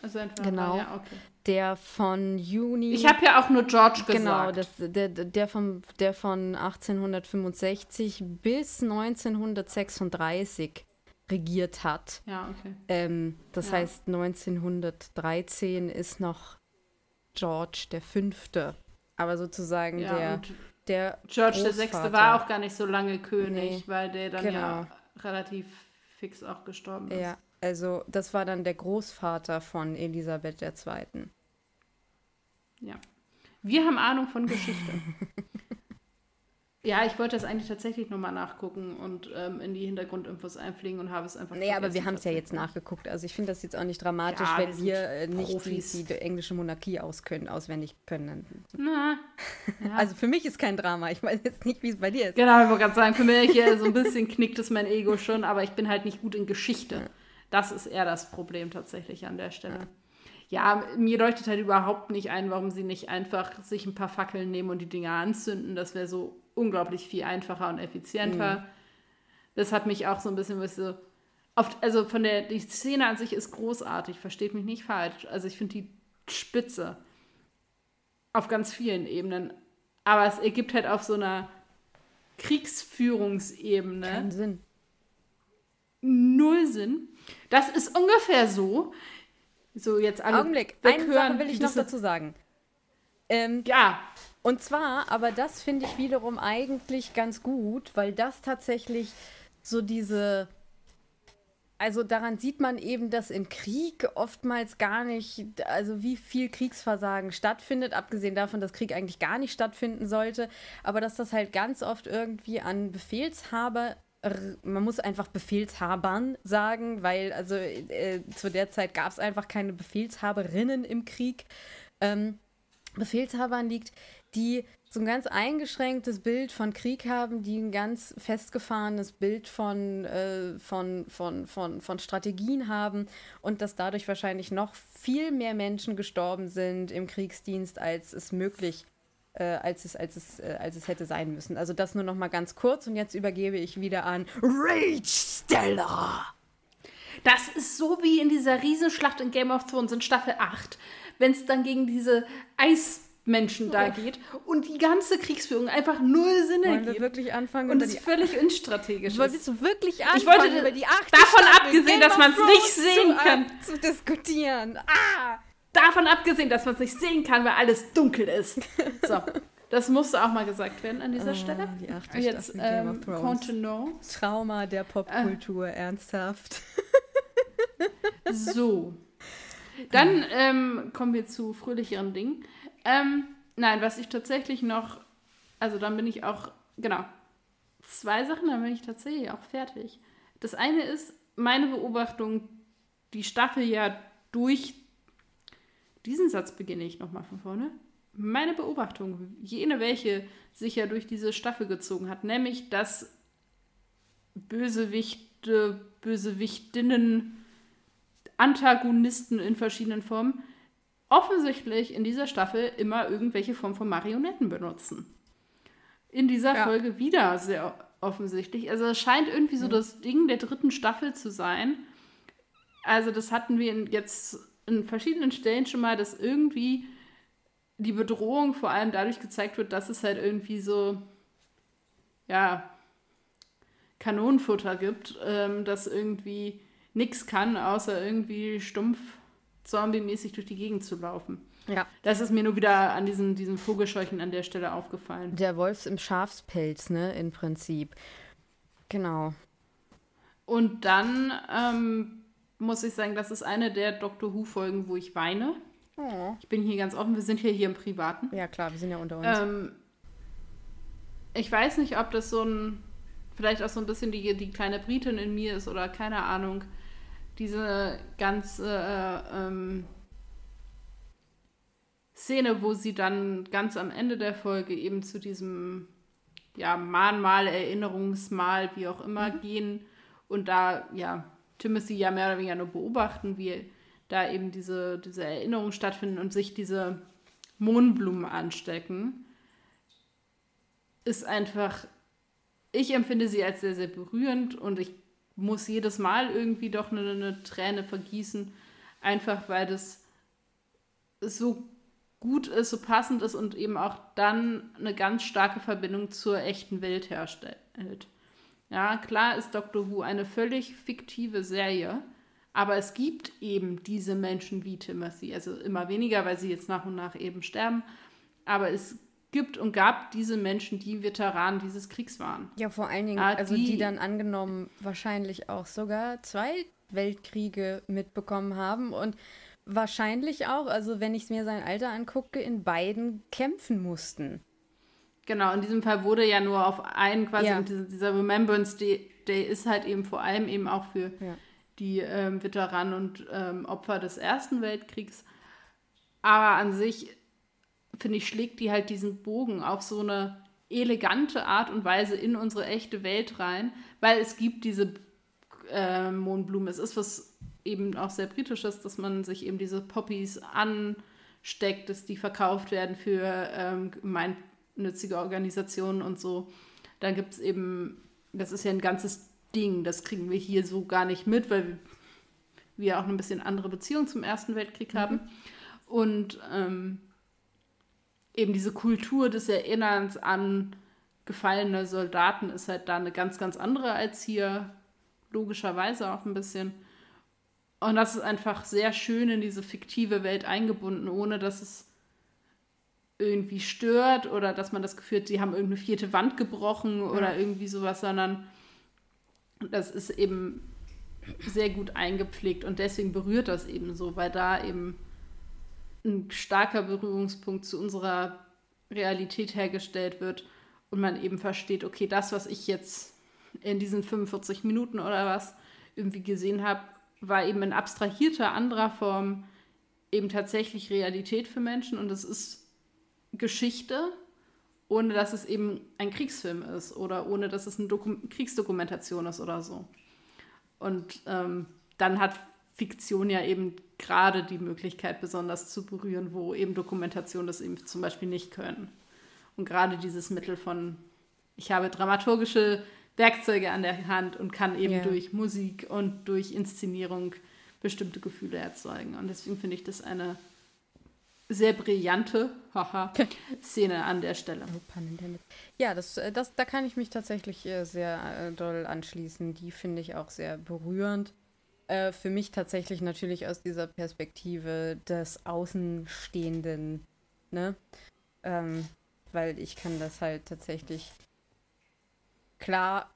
also einfach, genau. Ja, okay. der von Juni. Ich habe ja auch nur George gesagt. Genau, das, der, der, vom, der von 1865 bis 1936 regiert hat. ja, okay. Ähm, das Ja. heißt, 1913 ist noch George der Fünfte. Aber sozusagen Ja, der, der George der Großvater. Sechste war auch gar nicht so lange König, Nee, weil der dann genau. ja relativ fix auch gestorben ist. Ja, also das war dann der Großvater von Elisabeth II. Ja. Wir haben Ahnung von Geschichte. (laughs) ja, ich wollte das eigentlich tatsächlich nochmal nachgucken und ähm, in die Hintergrundinfos einfliegen und habe es einfach Nee, aber wir haben es ja jetzt nachgeguckt. Also ich finde das jetzt auch nicht dramatisch, Ja, wenn wir äh, nicht die, Profis. die englische Monarchie auskönnen, auswendig können. Na, (laughs) ja. Also für mich ist kein Drama. Ich weiß jetzt nicht, wie es bei dir ist. Genau, ich wollte gerade sagen, für mich hier so ein bisschen knickt es mein Ego schon, aber ich bin halt nicht gut in Geschichte. Das ist eher das Problem tatsächlich an der Stelle. Ja, mir leuchtet halt überhaupt nicht ein, warum sie nicht einfach sich ein paar Fackeln nehmen und die Dinger anzünden. Das wäre so unglaublich viel einfacher und effizienter. Das hat mich auch so ein bisschen, was so. Oft, also von der, die Szene an sich ist großartig, versteht mich nicht falsch. Also ich finde die spitze. Auf ganz vielen Ebenen. Aber es ergibt halt auf so einer Kriegsführungsebene Keinen Sinn. null Sinn. Das ist ungefähr so. So, jetzt alle. Augenblick, eine Sache will ich noch dazu sagen. Ähm, Ja, Und zwar, aber das finde ich wiederum eigentlich ganz gut, weil das tatsächlich so diese. Also daran sieht man eben, dass im Krieg oftmals gar nicht, also wie viel Kriegsversagen stattfindet, abgesehen davon, dass Krieg eigentlich gar nicht stattfinden sollte, aber dass das halt ganz oft irgendwie an Befehlshaber, man muss einfach Befehlshabern sagen, weil also äh, zu der Zeit gab es einfach keine Befehlshaberinnen im Krieg. Ähm, Befehlshabern liegt, die so ein ganz eingeschränktes Bild von Krieg haben, die ein ganz festgefahrenes Bild von, äh, von, von, von, von Strategien haben und dass dadurch wahrscheinlich noch viel mehr Menschen gestorben sind im Kriegsdienst, als es möglich äh, als, es, als, es, äh, als es hätte sein müssen. Also das nur noch mal ganz kurz und jetzt übergebe ich wieder an Rage Stella. das ist so wie in dieser Riesenschlacht in Game of Thrones in Staffel 8, wenn es dann gegen diese Eismenschen da geht und die ganze Kriegsführung einfach null Sinn Wollen wir ergibt wirklich anfangen und es völlig unstrategisch Wolltest du wirklich anfangen, Ich wollte über die achte davon Staffel abgesehen, Game dass man's Thrones nicht sehen zu, kann. Zu diskutieren. Ah! Davon abgesehen, dass man es nicht sehen kann, weil alles dunkel ist. (laughs) So, das musste auch mal gesagt werden an dieser Stelle. die achte Jetzt Staffel Game ähm, of Thrones. Contenance. Trauma der Popkultur, ernsthaft. So. Dann (laughs) ähm, kommen wir zu fröhlicheren Dingen. Ähm, nein, was ich tatsächlich noch, also dann bin ich auch, genau, zwei Sachen, dann bin ich tatsächlich auch fertig. Das eine ist meine Beobachtung, die Staffel ja durch, diesen Satz beginne ich nochmal von vorne. Meine Beobachtung, jene welche sich ja durch diese Staffel gezogen hat, nämlich dass Bösewichte, Bösewichtinnen, Antagonisten in verschiedenen Formen offensichtlich in dieser Staffel immer irgendwelche Form von Marionetten benutzen. In dieser Ja. Folge wieder sehr offensichtlich. Also es scheint irgendwie so das Ding der dritten Staffel zu sein. Also das hatten wir in, jetzt in verschiedenen Stellen schon mal, dass irgendwie die Bedrohung vor allem dadurch gezeigt wird, dass es halt irgendwie so, ja, Kanonenfutter gibt, ähm, das irgendwie nichts kann, außer irgendwie stumpf zombie-mäßig durch die Gegend zu laufen. Ja. Das ist mir nur wieder an diesen, diesen Vogelscheuchen an der Stelle aufgefallen. Der Wolf im Schafspelz, ne, im Prinzip. Genau. Und dann ähm, muss ich sagen, das ist eine der Doctor Who-Folgen, wo ich weine. Oh. Ich bin hier ganz offen, wir sind hier, hier im Privaten. Ja, klar, wir sind ja unter uns. Ähm, ich weiß nicht, ob das so ein, vielleicht auch so ein bisschen die, die kleine Britin in mir ist oder keine Ahnung. Diese ganze äh, ähm, Szene, wo sie dann ganz am Ende der Folge eben zu diesem ja, Mahnmal, Erinnerungsmal, wie auch immer mhm. gehen und da, ja, Timothy ja mehr oder weniger nur beobachten, wie da eben diese, diese Erinnerungen stattfinden und sich diese Mohnblumen anstecken, ist einfach, ich empfinde sie als sehr, sehr berührend und ich muss jedes Mal irgendwie doch eine, eine Träne vergießen, einfach weil das so gut ist, so passend ist und eben auch dann eine ganz starke Verbindung zur echten Welt herstellt. Ja, klar ist Doctor Who eine völlig fiktive Serie, aber es gibt eben diese Menschen wie Timothy, also immer weniger, weil sie jetzt nach und nach eben sterben, aber es gibt und gab diese Menschen, die Veteranen dieses Kriegs waren. Ja, vor allen Dingen, ah, also die, die dann angenommen wahrscheinlich auch sogar zwei Weltkriege mitbekommen haben und wahrscheinlich auch, also wenn ich mir sein Alter angucke, in beiden kämpfen mussten. Genau, in diesem Fall wurde ja nur auf einen quasi, ja. dieser, dieser Remembrance Day, Day, ist halt eben vor allem eben auch für ja. die ähm, Veteranen und ähm, Opfer des Ersten Weltkriegs. Aber an sich, finde ich, schlägt die halt diesen Bogen auf so eine elegante Art und Weise in unsere echte Welt rein, weil es gibt diese äh, Mohnblumen. Es ist was eben auch sehr britisches, dass man sich eben diese Poppies ansteckt, dass die verkauft werden für ähm, gemeinnützige Organisationen und so. Da gibt es eben, das ist ja ein ganzes Ding, das kriegen wir hier so gar nicht mit, weil wir auch ein bisschen andere Beziehung zum Ersten Weltkrieg mhm. haben. Und ähm, eben diese Kultur des Erinnerns an gefallene Soldaten ist halt da eine ganz, ganz andere als hier, logischerweise auch ein bisschen. Und das ist einfach sehr schön in diese fiktive Welt eingebunden, ohne dass es irgendwie stört oder dass man das Gefühl hat, sie haben irgendeine vierte Wand gebrochen oder ja. irgendwie sowas, sondern das ist eben sehr gut eingepflegt und deswegen berührt das eben so, weil da eben ein starker Berührungspunkt zu unserer Realität hergestellt wird und man eben versteht, okay, das, was ich jetzt in diesen 45 Minuten oder was irgendwie gesehen habe, war eben in abstrahierter anderer Form eben tatsächlich Realität für Menschen und es ist Geschichte, ohne dass es eben ein Kriegsfilm ist oder ohne dass es eine Dokum Kriegsdokumentation ist oder so. Und ähm, dann hat Fiktion ja eben gerade die Möglichkeit, besonders zu berühren, wo eben Dokumentationen das eben zum Beispiel nicht können. Und gerade dieses Mittel von, ich habe dramaturgische Werkzeuge an der Hand und kann eben ja. durch Musik und durch Inszenierung bestimmte Gefühle erzeugen. Und deswegen finde ich das eine sehr brillante haha, (laughs) Szene an der Stelle. Oh, ja, das, äh, das, da kann ich mich tatsächlich äh, sehr äh, doll anschließen. Die finde ich auch sehr berührend. Für mich tatsächlich natürlich aus dieser Perspektive des Außenstehenden, ne? Ähm, weil ich kann das halt tatsächlich klar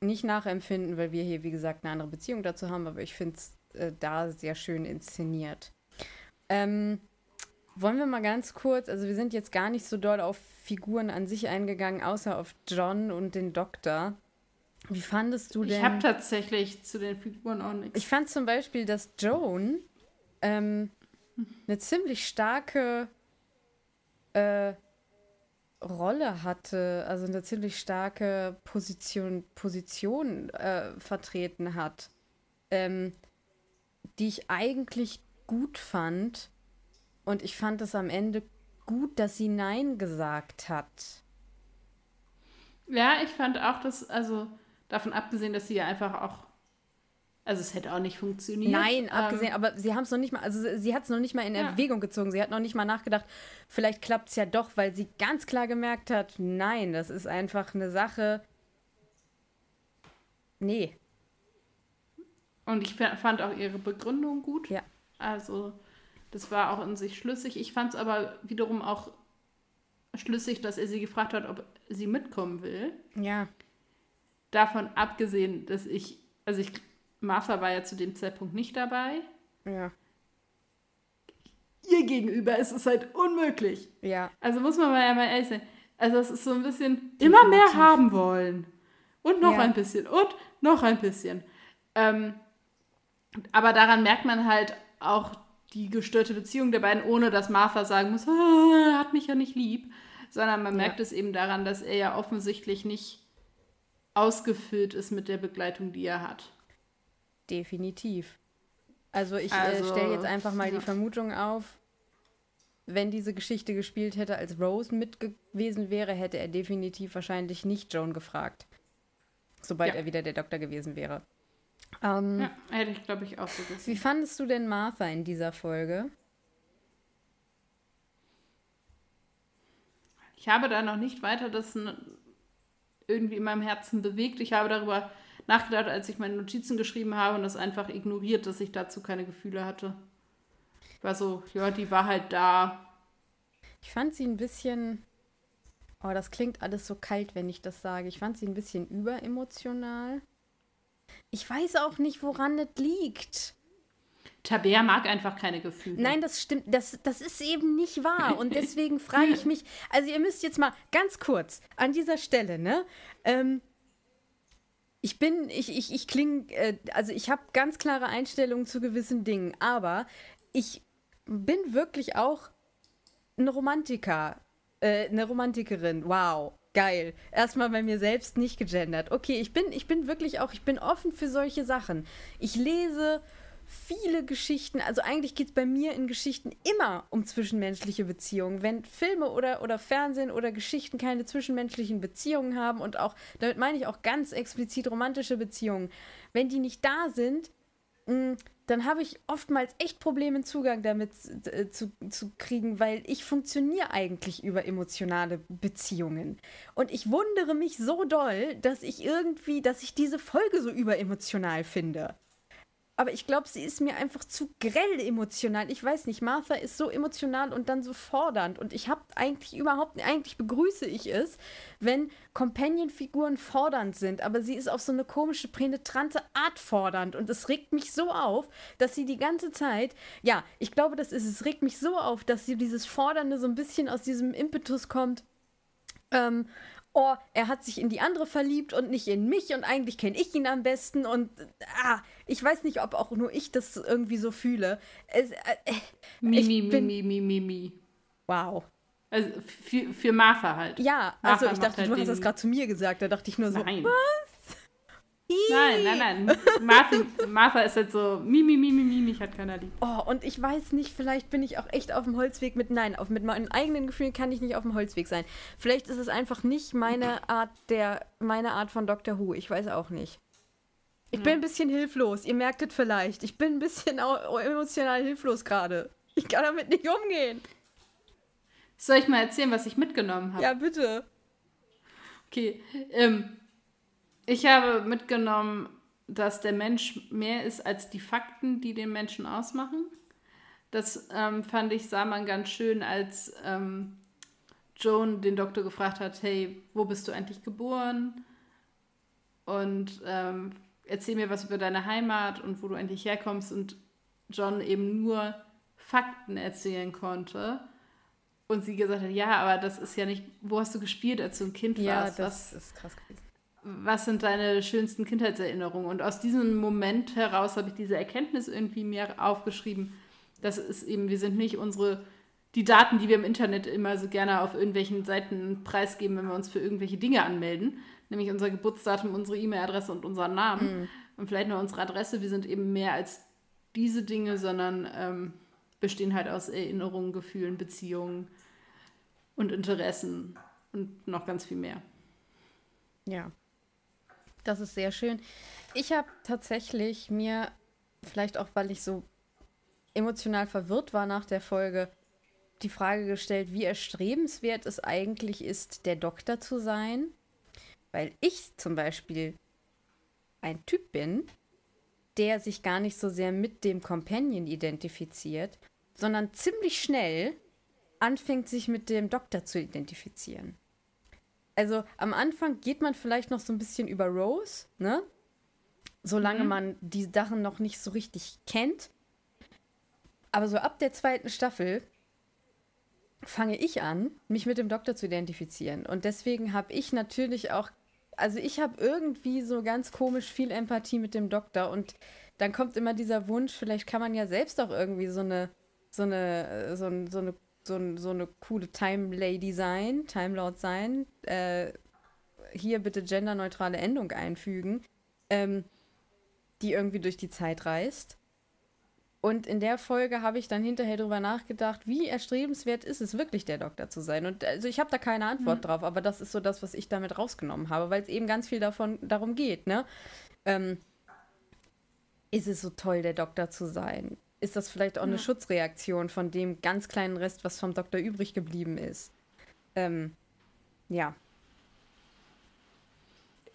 nicht nachempfinden, weil wir hier, wie gesagt, eine andere Beziehung dazu haben, aber ich finde es äh, da sehr schön inszeniert. Ähm, wollen wir mal ganz kurz, also wir sind jetzt gar nicht so doll auf Figuren an sich eingegangen, außer auf John und den Doktor. Wie fandest du denn? Ich habe tatsächlich zu den Figuren auch nichts. Ich fand zum Beispiel, dass Joan ähm, eine ziemlich starke äh, Rolle hatte, also eine ziemlich starke Position, Position äh, vertreten hat, ähm, die ich eigentlich gut fand. Und ich fand es am Ende gut, dass sie Nein gesagt hat. Ja, ich fand auch, dass, also davon abgesehen, dass sie ja einfach auch also es hätte auch nicht funktioniert. Nein, abgesehen, ähm, aber sie haben es noch nicht mal, also sie hat es noch nicht mal in ja. Erwägung gezogen. Sie hat noch nicht mal nachgedacht, vielleicht klappt es ja doch, weil sie ganz klar gemerkt hat, nein, das ist einfach eine Sache. Nee. Und ich fand auch ihre Begründung gut. Ja. Also, das war auch in sich schlüssig. Ich fand es aber wiederum auch schlüssig, dass er sie gefragt hat, ob sie mitkommen will. Ja. Davon abgesehen, dass ich, also ich Martha war ja zu dem Zeitpunkt nicht dabei. Ja. Ihr gegenüber ist es halt unmöglich. Ja. Also muss man mal ja mal ehrlich sein. Also es ist so ein bisschen Definitiv. immer mehr haben wollen. Und noch ja. ein bisschen. Und noch ein bisschen. Ähm, aber daran merkt man halt auch die gestörte Beziehung der beiden, ohne dass Martha sagen muss, (laughs) ah, hat mich ja nicht lieb. sondern man merkt es eben daran, dass er ja offensichtlich nicht ausgefüllt ist mit der Begleitung, die er hat. Definitiv. Also ich also, äh, stelle jetzt einfach mal ja. die Vermutung auf, wenn diese Geschichte gespielt hätte, als Rose mit gewesen wäre, hätte er definitiv wahrscheinlich nicht Joan gefragt. Sobald ja. er wieder der Doktor gewesen wäre. Ähm, ja, hätte ich, glaube ich, auch so gesehen. Wie fandest du denn Martha in dieser Folge? Ich habe da noch nicht weiter das irgendwie in meinem Herzen bewegt. Ich habe darüber nachgedacht, als ich meine Notizen geschrieben habe und das einfach ignoriert, dass ich dazu keine Gefühle hatte. War so, ja, die war halt da. Ich fand sie ein bisschen. Oh, das klingt alles so kalt, wenn ich das sage. Ich fand sie ein bisschen überemotional. Ich weiß auch nicht, woran das liegt. Tabea mag einfach keine Gefühle. Nein, das stimmt. Das, das ist eben nicht wahr. Und (laughs) deswegen frage ich mich, also ihr müsst jetzt mal ganz kurz an dieser Stelle, ne? Ähm, ich bin, ich, ich, ich klinge, äh, also ich habe ganz klare Einstellungen zu gewissen Dingen, aber ich bin wirklich auch ein Romantiker, äh, eine Romantikerin. Wow geil. Erstmal bei mir selbst nicht gegendert. Okay, ich bin, ich bin wirklich auch, ich bin offen für solche Sachen. Ich lese viele Geschichten, also eigentlich geht es bei mir in Geschichten immer um zwischenmenschliche Beziehungen. Wenn Filme oder, oder Fernsehen oder Geschichten keine zwischenmenschlichen Beziehungen haben und auch, damit meine ich auch ganz explizit romantische Beziehungen, wenn die nicht da sind, mh, dann habe ich oftmals echt Probleme, Zugang damit äh, zu, zu kriegen, weil ich funktioniere eigentlich über emotionale Beziehungen. Und ich wundere mich so doll, dass ich irgendwie, dass ich diese Folge so überemotional finde. Aber ich glaube, sie ist mir einfach zu grell emotional. Ich weiß nicht, Martha ist so emotional und dann so fordernd. Und ich habe eigentlich überhaupt, eigentlich begrüße ich es, wenn Companion-Figuren fordernd sind. Aber sie ist auf so eine komische, penetrante Art fordernd. Und es regt mich so auf, dass sie die ganze Zeit, ja, ich glaube, das ist es, regt mich so auf, dass sie dieses Fordernde so ein bisschen aus diesem Impetus kommt. Ähm, oh, er hat sich in die andere verliebt und nicht in mich und eigentlich kenne ich ihn am besten und ah, ich weiß nicht, ob auch nur ich das irgendwie so fühle. Es, äh, mi, mi, mi, mi, mi. Wow. Also für, für Martha halt. Ja, also ich dachte, halt du hast das gerade zu mir gesagt, da dachte ich nur so, Nein. was? Nein, nein, nein. Martin, Martha ist halt so, Mimi, Mimi, Mimi, mich hat keiner lieb. Oh, und ich weiß nicht, vielleicht bin ich auch echt auf dem Holzweg mit, nein, auf, mit meinen eigenen Gefühlen kann ich nicht auf dem Holzweg sein. Vielleicht ist es einfach nicht meine Art der, meine Art von Doctor Who. Ich weiß auch nicht. Ich bin ein bisschen hilflos, ihr merkt es vielleicht. Ich bin ein bisschen emotional hilflos gerade. Ich kann damit nicht umgehen. Soll ich mal erzählen, was ich mitgenommen habe? Ja, bitte. Okay, ähm, ich habe mitgenommen, dass der Mensch mehr ist als die Fakten, die den Menschen ausmachen. Das ähm, fand ich, sah man ganz schön, als ähm, Joan den Doktor gefragt hat, hey, wo bist du eigentlich geboren? Und ähm, erzähl mir was über deine Heimat und wo du eigentlich herkommst. Und John eben nur Fakten erzählen konnte. Und sie gesagt hat, ja, aber das ist ja nicht, wo hast du gespielt, als du ein Kind ja, warst? Ja, das was, ist krass gewesen was sind deine schönsten Kindheitserinnerungen? Und aus diesem Moment heraus habe ich diese Erkenntnis irgendwie mir aufgeschrieben. Das ist eben, wir sind nicht unsere, die Daten, die wir im Internet immer so gerne auf irgendwelchen Seiten preisgeben, wenn wir uns für irgendwelche Dinge anmelden, nämlich unser Geburtsdatum, unsere E-Mail-Adresse und unseren Namen mhm. und vielleicht noch unsere Adresse. Wir sind eben mehr als diese Dinge, sondern ähm, bestehen halt aus Erinnerungen, Gefühlen, Beziehungen und Interessen und noch ganz viel mehr. Ja, das ist sehr schön. Ich habe tatsächlich mir, vielleicht auch weil ich so emotional verwirrt war nach der Folge, die Frage gestellt, wie erstrebenswert es eigentlich ist, der Doktor zu sein. Weil ich zum Beispiel ein Typ bin, der sich gar nicht so sehr mit dem Companion identifiziert, sondern ziemlich schnell anfängt, sich mit dem Doktor zu identifizieren also am Anfang geht man vielleicht noch so ein bisschen über Rose, ne? Solange mhm. man die Sachen noch nicht so richtig kennt. Aber so ab der zweiten Staffel fange ich an, mich mit dem Doktor zu identifizieren. Und deswegen habe ich natürlich auch, also ich habe irgendwie so ganz komisch viel Empathie mit dem Doktor. Und dann kommt immer dieser Wunsch, vielleicht kann man ja selbst auch irgendwie so eine, so eine, so, so eine so, so eine coole Time Lady sein, Time Lord sein. Äh, hier bitte genderneutrale Endung einfügen, ähm, die irgendwie durch die Zeit reist. Und in der Folge habe ich dann hinterher darüber nachgedacht, wie erstrebenswert ist es wirklich, der Doktor zu sein. Und also ich habe da keine Antwort mhm. drauf, aber das ist so das, was ich damit rausgenommen habe, weil es eben ganz viel davon darum geht, ne? Ähm, ist es so toll, der Doktor zu sein? Ist das vielleicht auch ja. eine Schutzreaktion von dem ganz kleinen Rest, was vom Doktor übrig geblieben ist? Ähm, ja.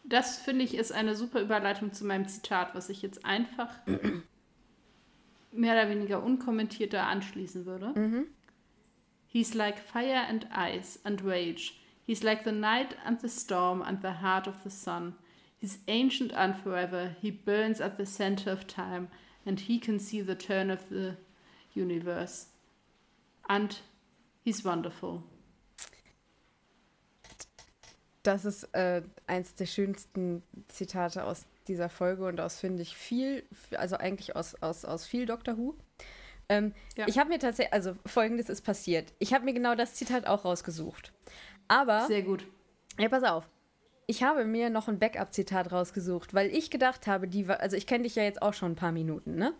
Das finde ich ist eine super Überleitung zu meinem Zitat, was ich jetzt einfach (clears throat) mehr oder weniger unkommentiert da anschließen würde. Mhm. He's like fire and ice and rage. He's like the night and the storm and the heart of the sun. He's ancient and forever. He burns at the center of time and he can see the turn of the universe. And he's wonderful. Das ist äh, eins der schönsten Zitate aus dieser Folge und aus, finde ich, viel, also eigentlich aus, aus, aus viel Doctor Who. Ähm, ja. Ich habe mir tatsächlich, also folgendes ist passiert. Ich habe mir genau das Zitat auch rausgesucht. Aber. Sehr gut. Ja, pass auf. Ich habe mir noch ein Backup-Zitat rausgesucht, weil ich gedacht habe, die, also ich kenne dich ja jetzt auch schon ein paar Minuten, ne?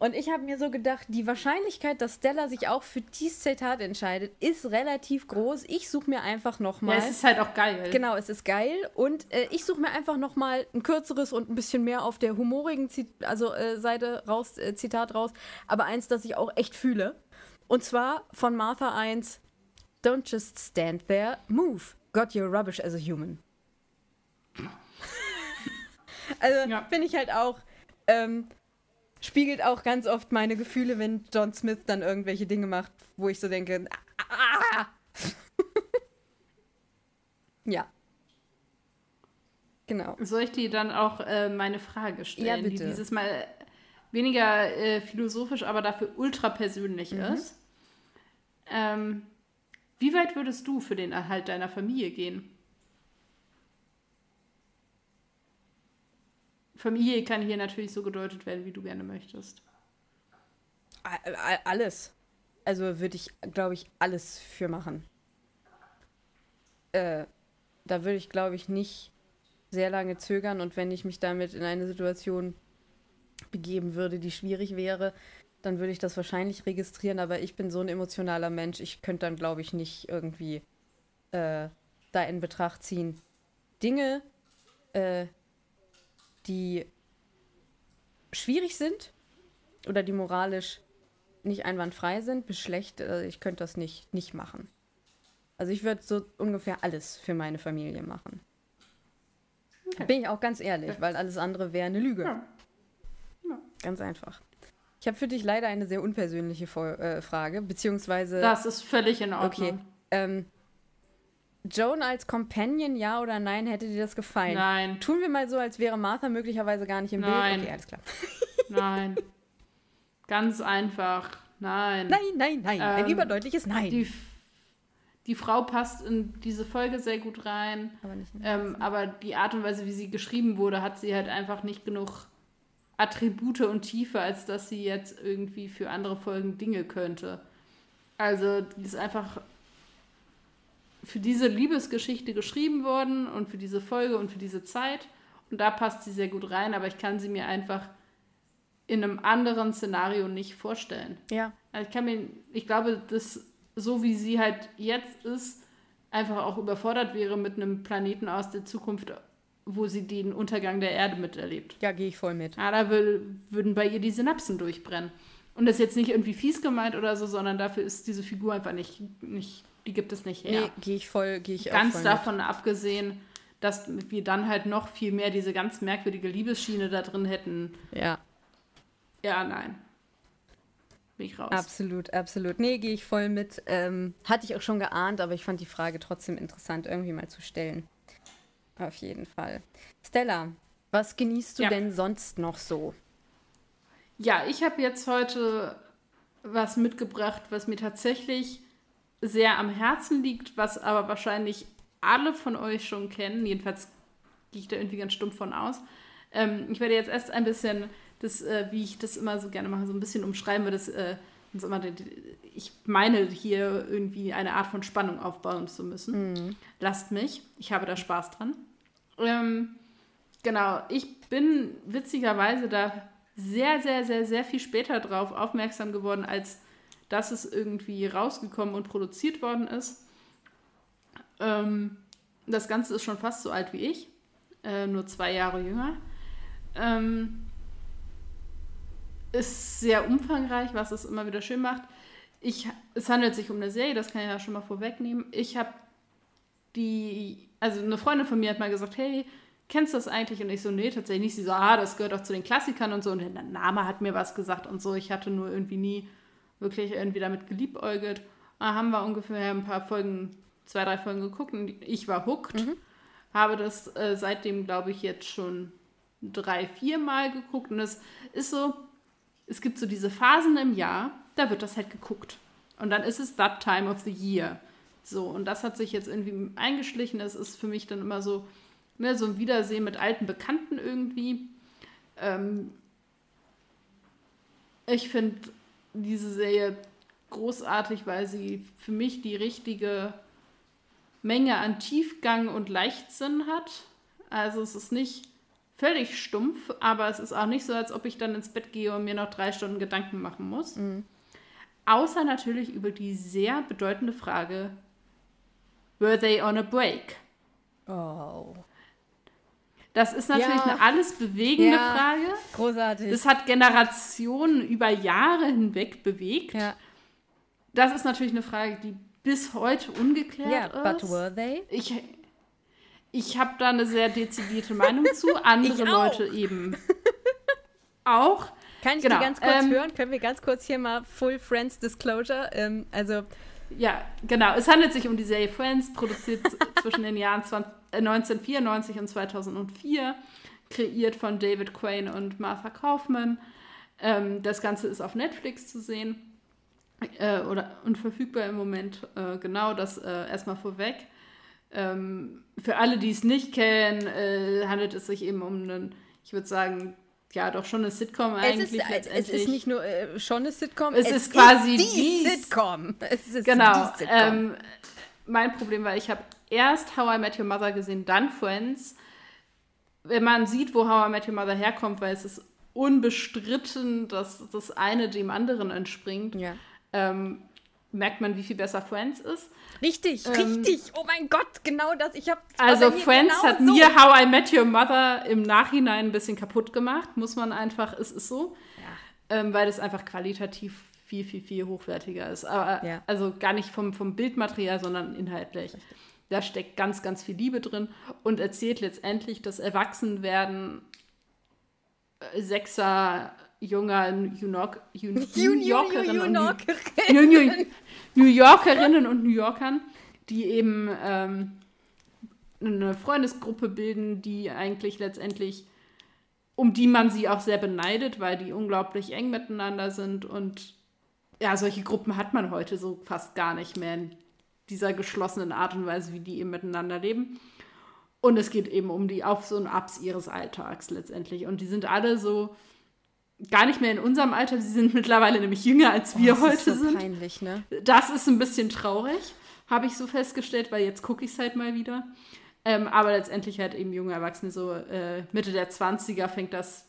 Und ich habe mir so gedacht, die Wahrscheinlichkeit, dass Stella sich auch für dieses Zitat entscheidet, ist relativ groß. Ich suche mir einfach nochmal. Ja, es ist halt auch geil. Genau, es ist geil. Und äh, ich suche mir einfach nochmal ein kürzeres und ein bisschen mehr auf der humorigen Zit also, äh, Seite raus, äh, Zitat raus. Aber eins, das ich auch echt fühle. Und zwar von Martha 1. Don't just stand there, move. Got your rubbish as a human. (laughs) also ja. finde ich halt auch. Ähm, spiegelt auch ganz oft meine Gefühle, wenn John Smith dann irgendwelche Dinge macht, wo ich so denke, ah! (laughs) ja. Genau. Soll ich dir dann auch äh, meine Frage stellen, ja, bitte. die dieses Mal weniger äh, philosophisch, aber dafür ultra persönlich mhm. ist? Ähm, wie weit würdest du für den Erhalt deiner Familie gehen? Familie kann hier natürlich so gedeutet werden, wie du gerne möchtest. Alles. Also würde ich, glaube ich, alles für machen. Äh, da würde ich, glaube ich, nicht sehr lange zögern und wenn ich mich damit in eine Situation begeben würde, die schwierig wäre, dann würde ich das wahrscheinlich registrieren, aber ich bin so ein emotionaler Mensch, ich könnte dann, glaube ich, nicht irgendwie äh, da in Betracht ziehen. Dinge, äh, die schwierig sind oder die moralisch nicht einwandfrei sind, bis schlecht, also ich könnte das nicht, nicht machen. Also ich würde so ungefähr alles für meine Familie machen. Okay. Bin ich auch ganz ehrlich, weil alles andere wäre eine Lüge. Ja. Ja. Ganz einfach. Ich habe für dich leider eine sehr unpersönliche äh, Frage, beziehungsweise. Das ist völlig in Ordnung. Okay. Ähm, Joan als Companion, ja oder nein? Hätte dir das gefallen? Nein. Tun wir mal so, als wäre Martha möglicherweise gar nicht im nein. Bild. Okay, alles klar. (laughs) Nein. Ganz einfach. Nein. Nein, nein, nein. Ähm, Ein überdeutliches Nein. Die, die, Frau passt in diese Folge sehr gut rein. Aber, nicht ähm, aber die Art und Weise, wie sie geschrieben wurde, hat sie halt einfach nicht genug Attribute und Tiefe, als dass sie jetzt irgendwie für andere Folgen Dinge könnte. Also, die ist einfach für diese Liebesgeschichte geschrieben worden und für diese Folge und für diese Zeit. Und da passt sie sehr gut rein, aber ich kann sie mir einfach in einem anderen Szenario nicht vorstellen. Ja. Also ich kann mir, ich glaube, dass so wie sie halt jetzt ist, einfach auch überfordert wäre mit einem Planeten aus der Zukunft, wo sie den Untergang der Erde miterlebt. Ja, gehe ich voll mit. Ja, da will, würden bei ihr die Synapsen durchbrennen. Und das ist jetzt nicht irgendwie fies gemeint oder so, sondern dafür ist diese Figur einfach nicht, nicht die gibt es nicht her. Nee, gehe ich voll, gehe ich Ganz voll davon mit. abgesehen, dass wir dann halt noch viel mehr diese ganz merkwürdige Liebesschiene da drin hätten. Ja. Ja, nein. Bin ich raus. Absolut, absolut. Nee, gehe ich voll mit. Ähm, hatte ich auch schon geahnt, aber ich fand die Frage trotzdem interessant, irgendwie mal zu stellen. Auf jeden Fall. Stella, was genießt du ja. denn sonst noch so? Ja, ich habe jetzt heute was mitgebracht, was mir tatsächlich sehr am Herzen liegt, was aber wahrscheinlich alle von euch schon kennen. Jedenfalls gehe ich da irgendwie ganz stumpf von aus. Ähm, ich werde jetzt erst ein bisschen das, äh, wie ich das immer so gerne mache, so ein bisschen umschreiben, weil das äh, ich meine hier irgendwie eine Art von Spannung aufbauen zu müssen. Mhm. Lasst mich, ich habe da Spaß dran. Ähm, genau, ich bin witzigerweise da sehr, sehr, sehr, sehr viel später drauf aufmerksam geworden, als dass es irgendwie rausgekommen und produziert worden ist. Ähm, das Ganze ist schon fast so alt wie ich, äh, nur zwei Jahre jünger. Ähm, ist sehr umfangreich, was es immer wieder schön macht. Ich, es handelt sich um eine Serie, das kann ich ja schon mal vorwegnehmen. Ich habe die, also eine Freundin von mir hat mal gesagt, hey, kennst du das eigentlich? Und ich so, nee, tatsächlich nicht. Sie so, ah, das gehört auch zu den Klassikern und so. Und der Name hat mir was gesagt und so. Ich hatte nur irgendwie nie wirklich irgendwie damit geliebäugelt. Da haben wir ungefähr ein paar Folgen, zwei, drei Folgen geguckt und ich war hooked. Mhm. Habe das äh, seitdem, glaube ich, jetzt schon drei, vier Mal geguckt. Und es ist so, es gibt so diese Phasen im Jahr, da wird das halt geguckt. Und dann ist es that time of the year. So, und das hat sich jetzt irgendwie eingeschlichen. Es ist für mich dann immer so, ne, so ein Wiedersehen mit alten Bekannten irgendwie. Ähm, ich finde diese Serie großartig, weil sie für mich die richtige Menge an Tiefgang und Leichtsinn hat. Also es ist nicht völlig stumpf, aber es ist auch nicht so, als ob ich dann ins Bett gehe und mir noch drei Stunden Gedanken machen muss. Mhm. Außer natürlich über die sehr bedeutende Frage, were they on a break? Oh. Das ist natürlich ja. eine alles bewegende ja. Frage. Großartig. Das hat Generationen über Jahre hinweg bewegt. Ja. Das ist natürlich eine Frage, die bis heute ungeklärt ja, ist. But were they? Ich, ich habe da eine sehr dezidierte Meinung zu. (laughs) Andere Leute eben auch. Kann ich genau. die ganz kurz ähm, hören? Können wir ganz kurz hier mal Full Friends Disclosure? Ähm, also ja, genau. Es handelt sich um die Serie Friends, produziert (laughs) zwischen den Jahren 20, äh, 1994 und 2004, kreiert von David Quain und Martha Kaufman. Ähm, das Ganze ist auf Netflix zu sehen äh, oder, und verfügbar im Moment. Äh, genau, das äh, erstmal vorweg. Ähm, für alle, die es nicht kennen, äh, handelt es sich eben um einen, ich würde sagen, ja, doch schon eine Sitcom eigentlich. Es ist, es ist nicht nur äh, schon eine Sitcom, es, es ist quasi ist die, die Sitcom. Es ist genau. Die Sitcom. Ähm, mein Problem war, ich habe erst How I Met Your Mother gesehen, dann Friends. Wenn man sieht, wo How I Met Your Mother herkommt, weil es ist unbestritten, dass das eine dem anderen entspringt, ja. ähm, merkt man, wie viel besser Friends ist. Richtig, ähm, richtig. Oh mein Gott, genau das. Ich habe Also Friends genau hat so. mir How I Met Your Mother im Nachhinein ein bisschen kaputt gemacht, muss man einfach, es ist so, ja. ähm, weil es einfach qualitativ viel, viel, viel hochwertiger ist. Aber, ja. Also gar nicht vom, vom Bildmaterial, sondern inhaltlich. Richtig. Da steckt ganz, ganz viel Liebe drin und erzählt letztendlich das Erwachsenwerden äh, sechser junger New, York, New Yorkerinnen, und New Yorkerinnen und New Yorkern, die eben ähm, eine Freundesgruppe bilden, die eigentlich letztendlich, um die man sie auch sehr beneidet, weil die unglaublich eng miteinander sind. Und ja, solche Gruppen hat man heute so fast gar nicht mehr in dieser geschlossenen Art und Weise, wie die eben miteinander leben. Und es geht eben um die Auf- und Abs ihres Alltags letztendlich. Und die sind alle so gar nicht mehr in unserem Alter. Sie sind (laughs) mittlerweile nämlich jünger, als wir oh, heute ist so sind. Peinlich, ne? Das ist ein bisschen traurig, habe ich so festgestellt, weil jetzt gucke ich es halt mal wieder. Ähm, aber letztendlich halt eben junge Erwachsene, so äh, Mitte der 20er fängt das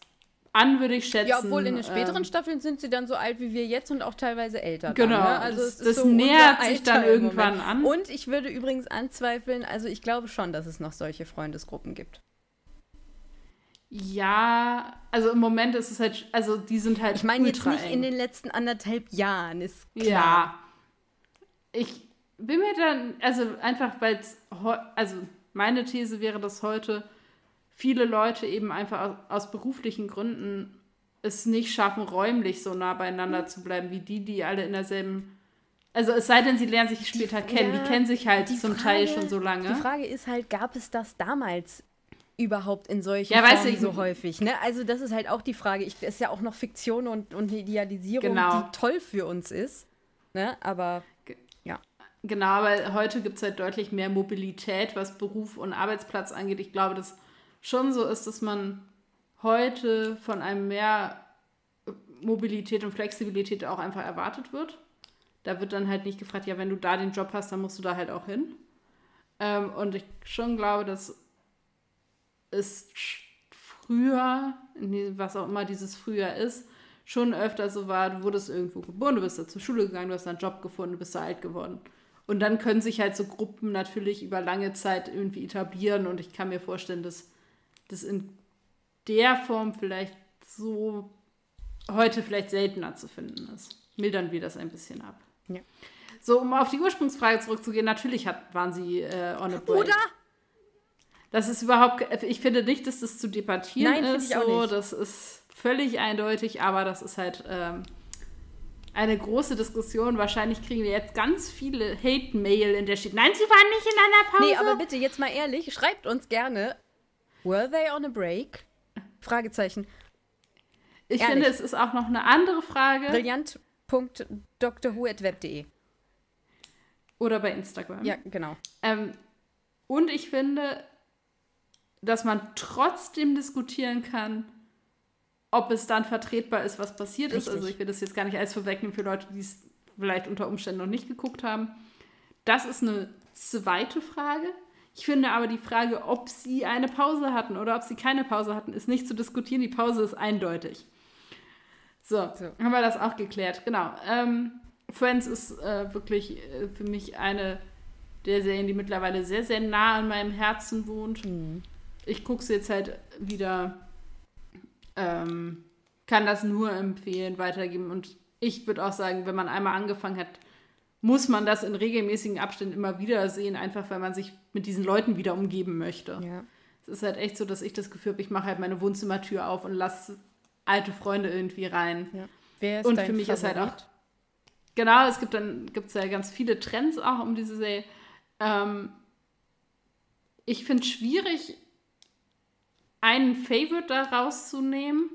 an, würde ich schätzen. Ja, obwohl in den späteren ähm, Staffeln sind sie dann so alt wie wir jetzt und auch teilweise älter. Genau. Dann, ne? Also das, das so nähert sich dann irgendwann an. Und ich würde übrigens anzweifeln, also ich glaube schon, dass es noch solche Freundesgruppen gibt. Ja, also im Moment ist es halt, also die sind halt. Ich meine jetzt nicht eng. in den letzten anderthalb Jahren, ist klar. Ja. Ich bin mir dann, also einfach, weil es, also meine These wäre, dass heute viele Leute eben einfach aus, aus, beruflichen Gründen es nicht schaffen, räumlich so nah beieinander zu bleiben, wie die, die alle in derselben. Also es sei denn, sie lernen sich später die, kennen. Ja, die kennen sich halt zum Frage, Teil schon so lange. Die Frage ist halt, gab es das damals überhaupt in solchen ja, Formen so häufig. Ne? Also das ist halt auch die Frage. Ich, ist ja auch noch Fiktion und, und eine Idealisierung, genau. die toll für uns ist. Ne? Aber ja. Genau, aber heute gibt es halt deutlich mehr Mobilität, was Beruf und Arbeitsplatz angeht. Ich glaube, dass schon so ist, dass man heute von einem mehr Mobilität und Flexibilität auch einfach erwartet wird. Da wird dann halt nicht gefragt, ja, wenn du da den Job hast, dann musst du da halt auch hin. Ähm, und ich schon glaube, dass es früher, was auch immer dieses früher ist, schon öfter so war, du wurdest irgendwo geboren, du bist da zur Schule gegangen, du hast einen Job gefunden, du bist da alt geworden. Und dann können sich halt so Gruppen natürlich über lange Zeit irgendwie etablieren und ich kann mir vorstellen, dass das in der Form vielleicht so heute vielleicht seltener zu finden ist. Mildern wir das ein bisschen ab. Ja. So, um auf die Ursprungsfrage zurückzugehen, natürlich hat, waren sie äh, on a break. Oder? Das ist überhaupt, ich finde nicht, dass das zu debattieren Nein, ist. Ich auch so, nicht. das ist völlig eindeutig, aber das ist halt ähm, eine große Diskussion. Wahrscheinlich kriegen wir jetzt ganz viele Hate-Mail, in der steht, nein, sie waren nicht in einer Pause. Nee, aber bitte, jetzt mal ehrlich, schreibt uns gerne, were they on a break? Fragezeichen. Ich ehrlich. finde, es ist auch noch eine andere Frage. Brillant.drwho.web.de Oder bei Instagram. Ja, genau. Ähm, und ich finde, dass man trotzdem diskutieren kann, ob es dann vertretbar ist, was passiert Richtig. ist. Also ich will das jetzt gar nicht als vorwegnehmen für Leute, die es vielleicht unter Umständen noch nicht geguckt haben. Das ist eine zweite Frage. Ich finde aber die Frage, ob sie eine Pause hatten oder ob sie keine Pause hatten, ist nicht zu diskutieren. Die Pause ist eindeutig. So, so. haben wir das auch geklärt. Genau. Ähm, Friends ist äh, wirklich äh, für mich eine der Serien, die mittlerweile sehr, sehr nah an meinem Herzen wohnt. Mhm. Ich gucke sie jetzt halt wieder ähm, kann das nur empfehlen, weitergeben. Und ich würde auch sagen, wenn man einmal angefangen hat, muss man das in regelmäßigen Abständen immer wieder sehen, einfach weil man sich mit diesen Leuten wieder umgeben möchte. Ja. Es ist halt echt so, dass ich das Gefühl habe, ich mache halt meine Wohnzimmertür auf und lasse alte Freunde irgendwie rein. Ja. Wer ist und für mich Favorit? ist halt auch. Genau, es gibt dann gibt's ja ganz viele Trends auch um diese Serie. Ähm, ich finde es schwierig, einen Favorite da rauszunehmen.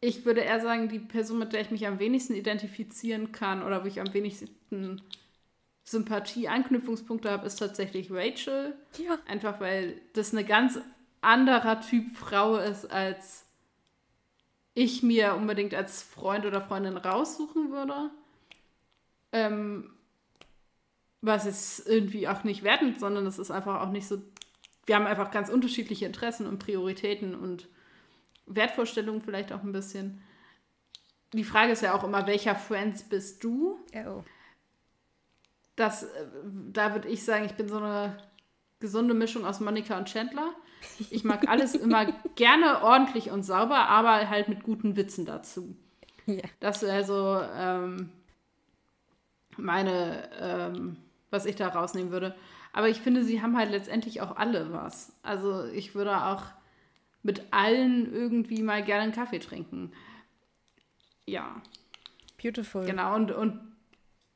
Ich würde eher sagen, die Person, mit der ich mich am wenigsten identifizieren kann oder wo ich am wenigsten Sympathie, Anknüpfungspunkte habe, ist tatsächlich Rachel. Ja. Einfach weil das eine ganz anderer Typ Frau ist, als ich mir unbedingt als Freund oder Freundin raussuchen würde. Ähm, was es irgendwie auch nicht wertend, sondern es ist einfach auch nicht so wir haben einfach ganz unterschiedliche Interessen und Prioritäten und Wertvorstellungen vielleicht auch ein bisschen. Die Frage ist ja auch immer, welcher Friends bist du? Oh. Das, äh, da würde ich sagen, ich bin so eine gesunde Mischung aus Monika und Chandler. Ich mag alles (laughs) immer gerne ordentlich und sauber, aber halt mit guten Witzen dazu. Ja. Das wäre so ähm, meine, ähm, was ich da rausnehmen würde. Aber ich finde, sie haben halt letztendlich auch alle was. Also ich würde auch mit allen irgendwie mal gerne einen Kaffee trinken. Ja. Beautiful. Genau, und, und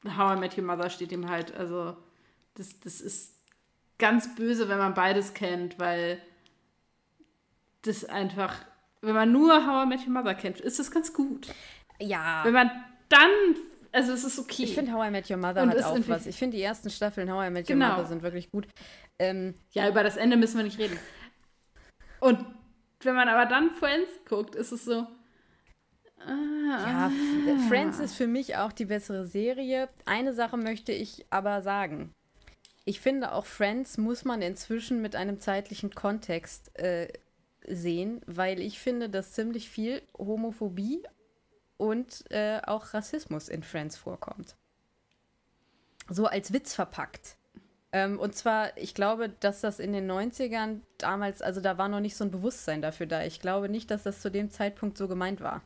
How I Met Your Mother steht ihm halt, also das, das ist ganz böse, wenn man beides kennt, weil das einfach, wenn man nur How I Met Your Mother kennt, ist das ganz gut. Ja. Wenn man dann also es ist okay. Ich finde How I Met Your Mother und hat auch was. Ich finde die ersten Staffeln How I Met Your genau. Mother sind wirklich gut. Ähm, ja, über das Ende müssen wir nicht reden. Und wenn man aber dann Friends guckt, ist es so. Ah, ja, Friends ist für mich auch die bessere Serie. Eine Sache möchte ich aber sagen. Ich finde auch Friends muss man inzwischen mit einem zeitlichen Kontext äh, sehen, weil ich finde, dass ziemlich viel Homophobie und äh, auch Rassismus in Friends vorkommt. So als Witz verpackt. Ähm, und zwar, ich glaube, dass das in den 90ern damals, also da war noch nicht so ein Bewusstsein dafür da. Ich glaube nicht, dass das zu dem Zeitpunkt so gemeint war.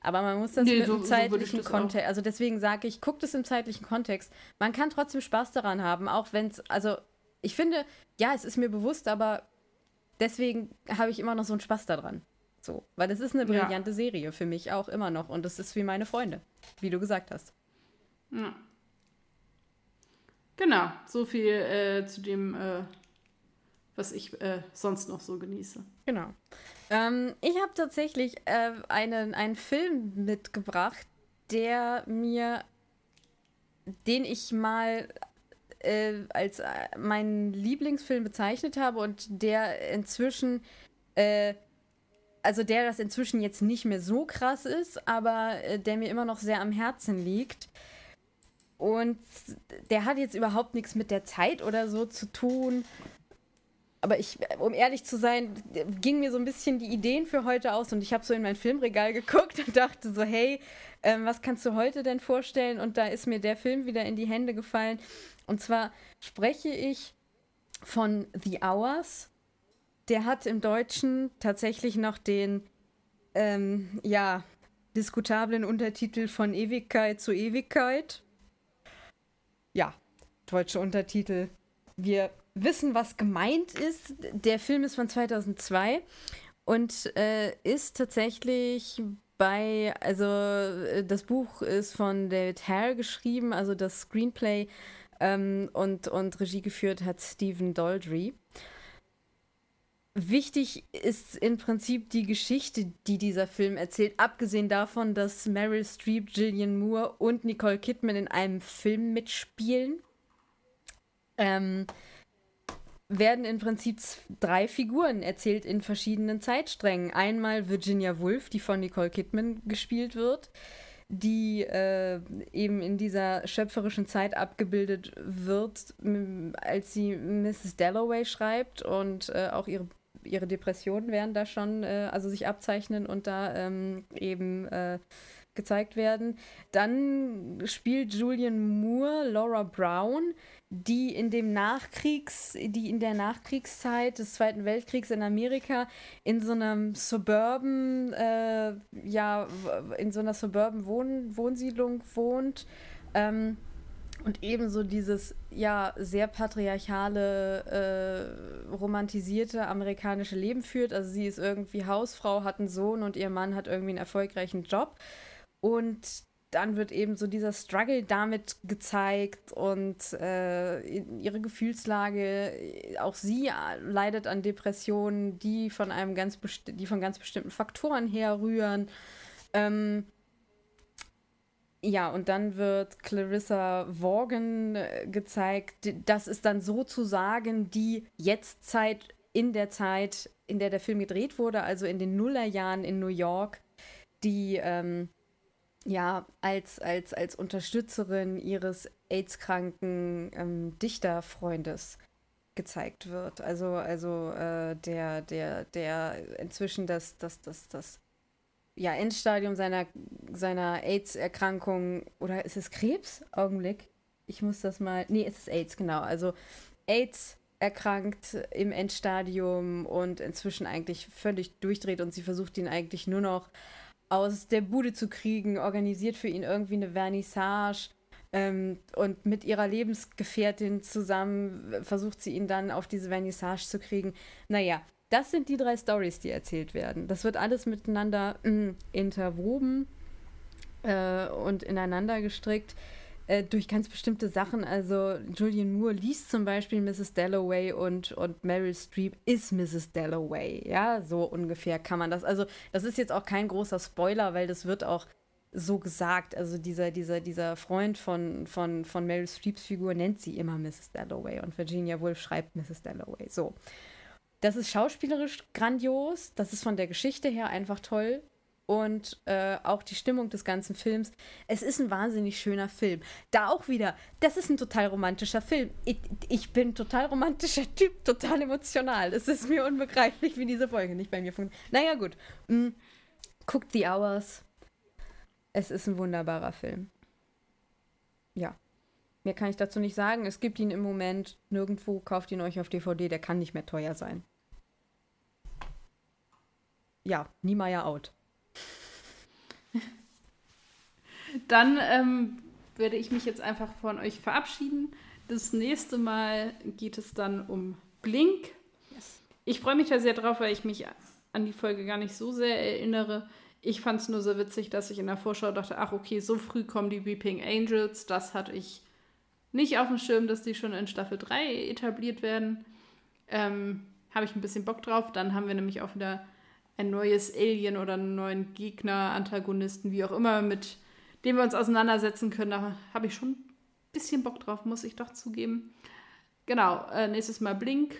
Aber man muss das nee, mit so, dem zeitlichen so Kontext, also deswegen sage ich, guckt es im zeitlichen Kontext. Man kann trotzdem Spaß daran haben, auch wenn es, also ich finde, ja, es ist mir bewusst, aber deswegen habe ich immer noch so einen Spaß daran. So, weil das ist eine brillante ja. Serie für mich auch immer noch und das ist wie meine Freunde, wie du gesagt hast. Ja. Genau, so viel äh, zu dem, äh, was ich äh, sonst noch so genieße. Genau. Ähm, ich habe tatsächlich äh, einen, einen Film mitgebracht, der mir, den ich mal äh, als äh, meinen Lieblingsfilm bezeichnet habe und der inzwischen also der das inzwischen jetzt nicht mehr so krass ist, aber äh, der mir immer noch sehr am Herzen liegt. Und der hat jetzt überhaupt nichts mit der Zeit oder so zu tun. Aber ich, um ehrlich zu sein, ging mir so ein bisschen die Ideen für heute aus und ich habe so in mein Filmregal (laughs) geguckt und dachte so, hey, ähm, was kannst du heute denn vorstellen? Und da ist mir der Film wieder in die Hände gefallen. Und zwar spreche ich von The Hours. Der hat im Deutschen tatsächlich noch den, ähm, ja, diskutablen Untertitel von Ewigkeit zu Ewigkeit. Ja, deutsche Untertitel. Wir wissen, was gemeint ist. Der Film ist von 2002 und äh, ist tatsächlich bei, also äh, das Buch ist von David Hare geschrieben, also das Screenplay ähm, und, und Regie geführt hat Stephen Daldry. Wichtig ist im Prinzip die Geschichte, die dieser Film erzählt, abgesehen davon, dass Meryl Streep, Gillian Moore und Nicole Kidman in einem Film mitspielen. Ähm, werden im Prinzip drei Figuren erzählt in verschiedenen Zeitsträngen. Einmal Virginia Woolf, die von Nicole Kidman gespielt wird, die äh, eben in dieser schöpferischen Zeit abgebildet wird, als sie Mrs. Dalloway schreibt und äh, auch ihre ihre Depressionen werden da schon, äh, also sich abzeichnen und da ähm, eben äh, gezeigt werden. Dann spielt Julian Moore Laura Brown, die in dem Nachkriegs, die in der Nachkriegszeit des Zweiten Weltkriegs in Amerika in so einem Suburban, äh, ja, in so einer Suburban Wohn Wohnsiedlung wohnt. Ähm, und ebenso dieses ja sehr patriarchale, äh, romantisierte amerikanische Leben führt. Also sie ist irgendwie Hausfrau, hat einen Sohn und ihr Mann hat irgendwie einen erfolgreichen Job. Und dann wird eben so dieser Struggle damit gezeigt und äh, ihre Gefühlslage. Auch sie leidet an Depressionen, die von einem ganz die von ganz bestimmten Faktoren herrühren. Ähm, ja, und dann wird Clarissa Vaughan äh, gezeigt. Das ist dann sozusagen die Jetztzeit in der Zeit, in der der Film gedreht wurde, also in den Nullerjahren in New York, die ähm, ja, als, als, als Unterstützerin ihres AIDS-kranken ähm, Dichterfreundes gezeigt wird. Also, also äh, der, der, der inzwischen das, das, das, das ja, Endstadium seiner, seiner AIDS-Erkrankung, oder ist es Krebs? Augenblick. Ich muss das mal. Nee, es ist AIDS, genau. Also AIDS erkrankt im Endstadium und inzwischen eigentlich völlig durchdreht und sie versucht ihn eigentlich nur noch aus der Bude zu kriegen, organisiert für ihn irgendwie eine Vernissage ähm, und mit ihrer Lebensgefährtin zusammen versucht sie ihn dann auf diese Vernissage zu kriegen. Naja, das sind die drei Stories, die erzählt werden. Das wird alles miteinander äh, interwoben äh, und ineinander gestrickt. Äh, durch ganz bestimmte Sachen. Also Julian Moore liest zum Beispiel Mrs. Dalloway und, und Meryl Streep ist Mrs. Dalloway. Ja, so ungefähr kann man das. Also das ist jetzt auch kein großer Spoiler, weil das wird auch so gesagt. Also dieser, dieser, dieser Freund von, von, von Meryl Streeps Figur nennt sie immer Mrs. Dalloway und Virginia Woolf schreibt Mrs. Dalloway. So. Das ist schauspielerisch grandios, das ist von der Geschichte her einfach toll und äh, auch die Stimmung des ganzen Films. Es ist ein wahnsinnig schöner Film. Da auch wieder, das ist ein total romantischer Film. Ich, ich bin total romantischer (laughs) Typ, total emotional. Es ist mir unbegreiflich, wie diese Folge nicht bei mir funktioniert. Naja, gut. Mhm. Guckt The Hours. Es ist ein wunderbarer Film. Ja. Mehr kann ich dazu nicht sagen. Es gibt ihn im Moment nirgendwo. Kauft ihn euch auf DVD. Der kann nicht mehr teuer sein. Ja, Niemeyer out. (laughs) Dann ähm, werde ich mich jetzt einfach von euch verabschieden. Das nächste Mal geht es dann um Blink. Yes. Ich freue mich da sehr drauf, weil ich mich an die Folge gar nicht so sehr erinnere. Ich fand es nur so witzig, dass ich in der Vorschau dachte, ach okay, so früh kommen die Weeping Angels. Das hatte ich nicht auf dem Schirm, dass die schon in Staffel 3 etabliert werden. Ähm, Habe ich ein bisschen Bock drauf. Dann haben wir nämlich auch wieder ein neues Alien oder einen neuen Gegner, Antagonisten, wie auch immer, mit dem wir uns auseinandersetzen können. Da habe ich schon ein bisschen Bock drauf, muss ich doch zugeben. Genau, äh, nächstes Mal Blink.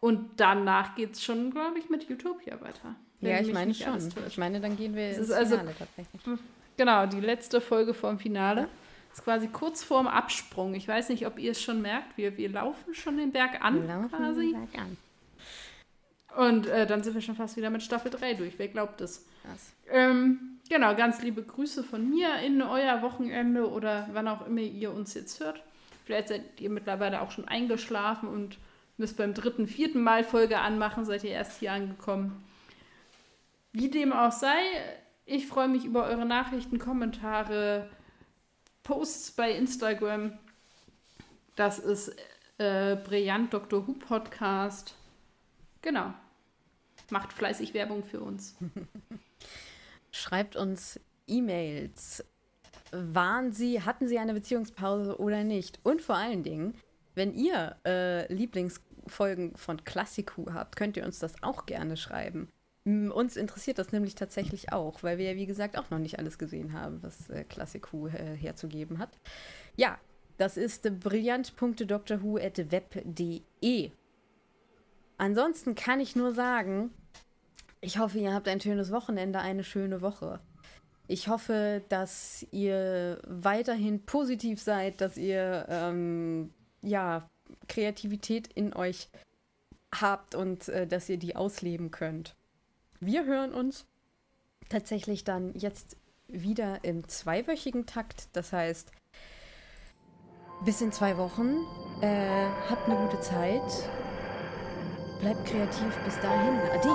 Und danach geht es schon, glaube ich, mit Utopia weiter. Ja, ich meine schon. Ich meine, dann gehen wir ins also, Finale tatsächlich. Genau, die letzte Folge vorm Finale. Ja. Ist quasi kurz vorm Absprung. Ich weiß nicht, ob ihr es schon merkt. Wir, wir laufen schon den Berg an wir laufen quasi. Den Berg an. Und äh, dann sind wir schon fast wieder mit Staffel 3 durch. Wer glaubt es? Ähm, genau, ganz liebe Grüße von mir in euer Wochenende oder wann auch immer ihr uns jetzt hört. Vielleicht seid ihr mittlerweile auch schon eingeschlafen und müsst beim dritten, vierten Mal Folge anmachen, seid ihr erst hier angekommen. Wie dem auch sei, ich freue mich über eure Nachrichten, Kommentare, Posts bei Instagram. Das ist äh, Brillant Dr. Who Podcast. Genau. Macht fleißig Werbung für uns. (laughs) Schreibt uns E-Mails. Waren Sie, hatten Sie eine Beziehungspause oder nicht? Und vor allen Dingen, wenn ihr äh, Lieblingsfolgen von Klassiku habt, könnt ihr uns das auch gerne schreiben. Uns interessiert das nämlich tatsächlich auch, weil wir ja, wie gesagt, auch noch nicht alles gesehen haben, was äh, Klassiku äh, herzugeben hat. Ja, das ist brillant.drwho.web.de. Ansonsten kann ich nur sagen, ich hoffe, ihr habt ein schönes Wochenende, eine schöne Woche. Ich hoffe, dass ihr weiterhin positiv seid, dass ihr ähm, ja Kreativität in euch habt und äh, dass ihr die ausleben könnt. Wir hören uns tatsächlich dann jetzt wieder im zweiwöchigen Takt. Das heißt, bis in zwei Wochen. Äh, habt eine gute Zeit. Bleibt kreativ. Bis dahin. Ade.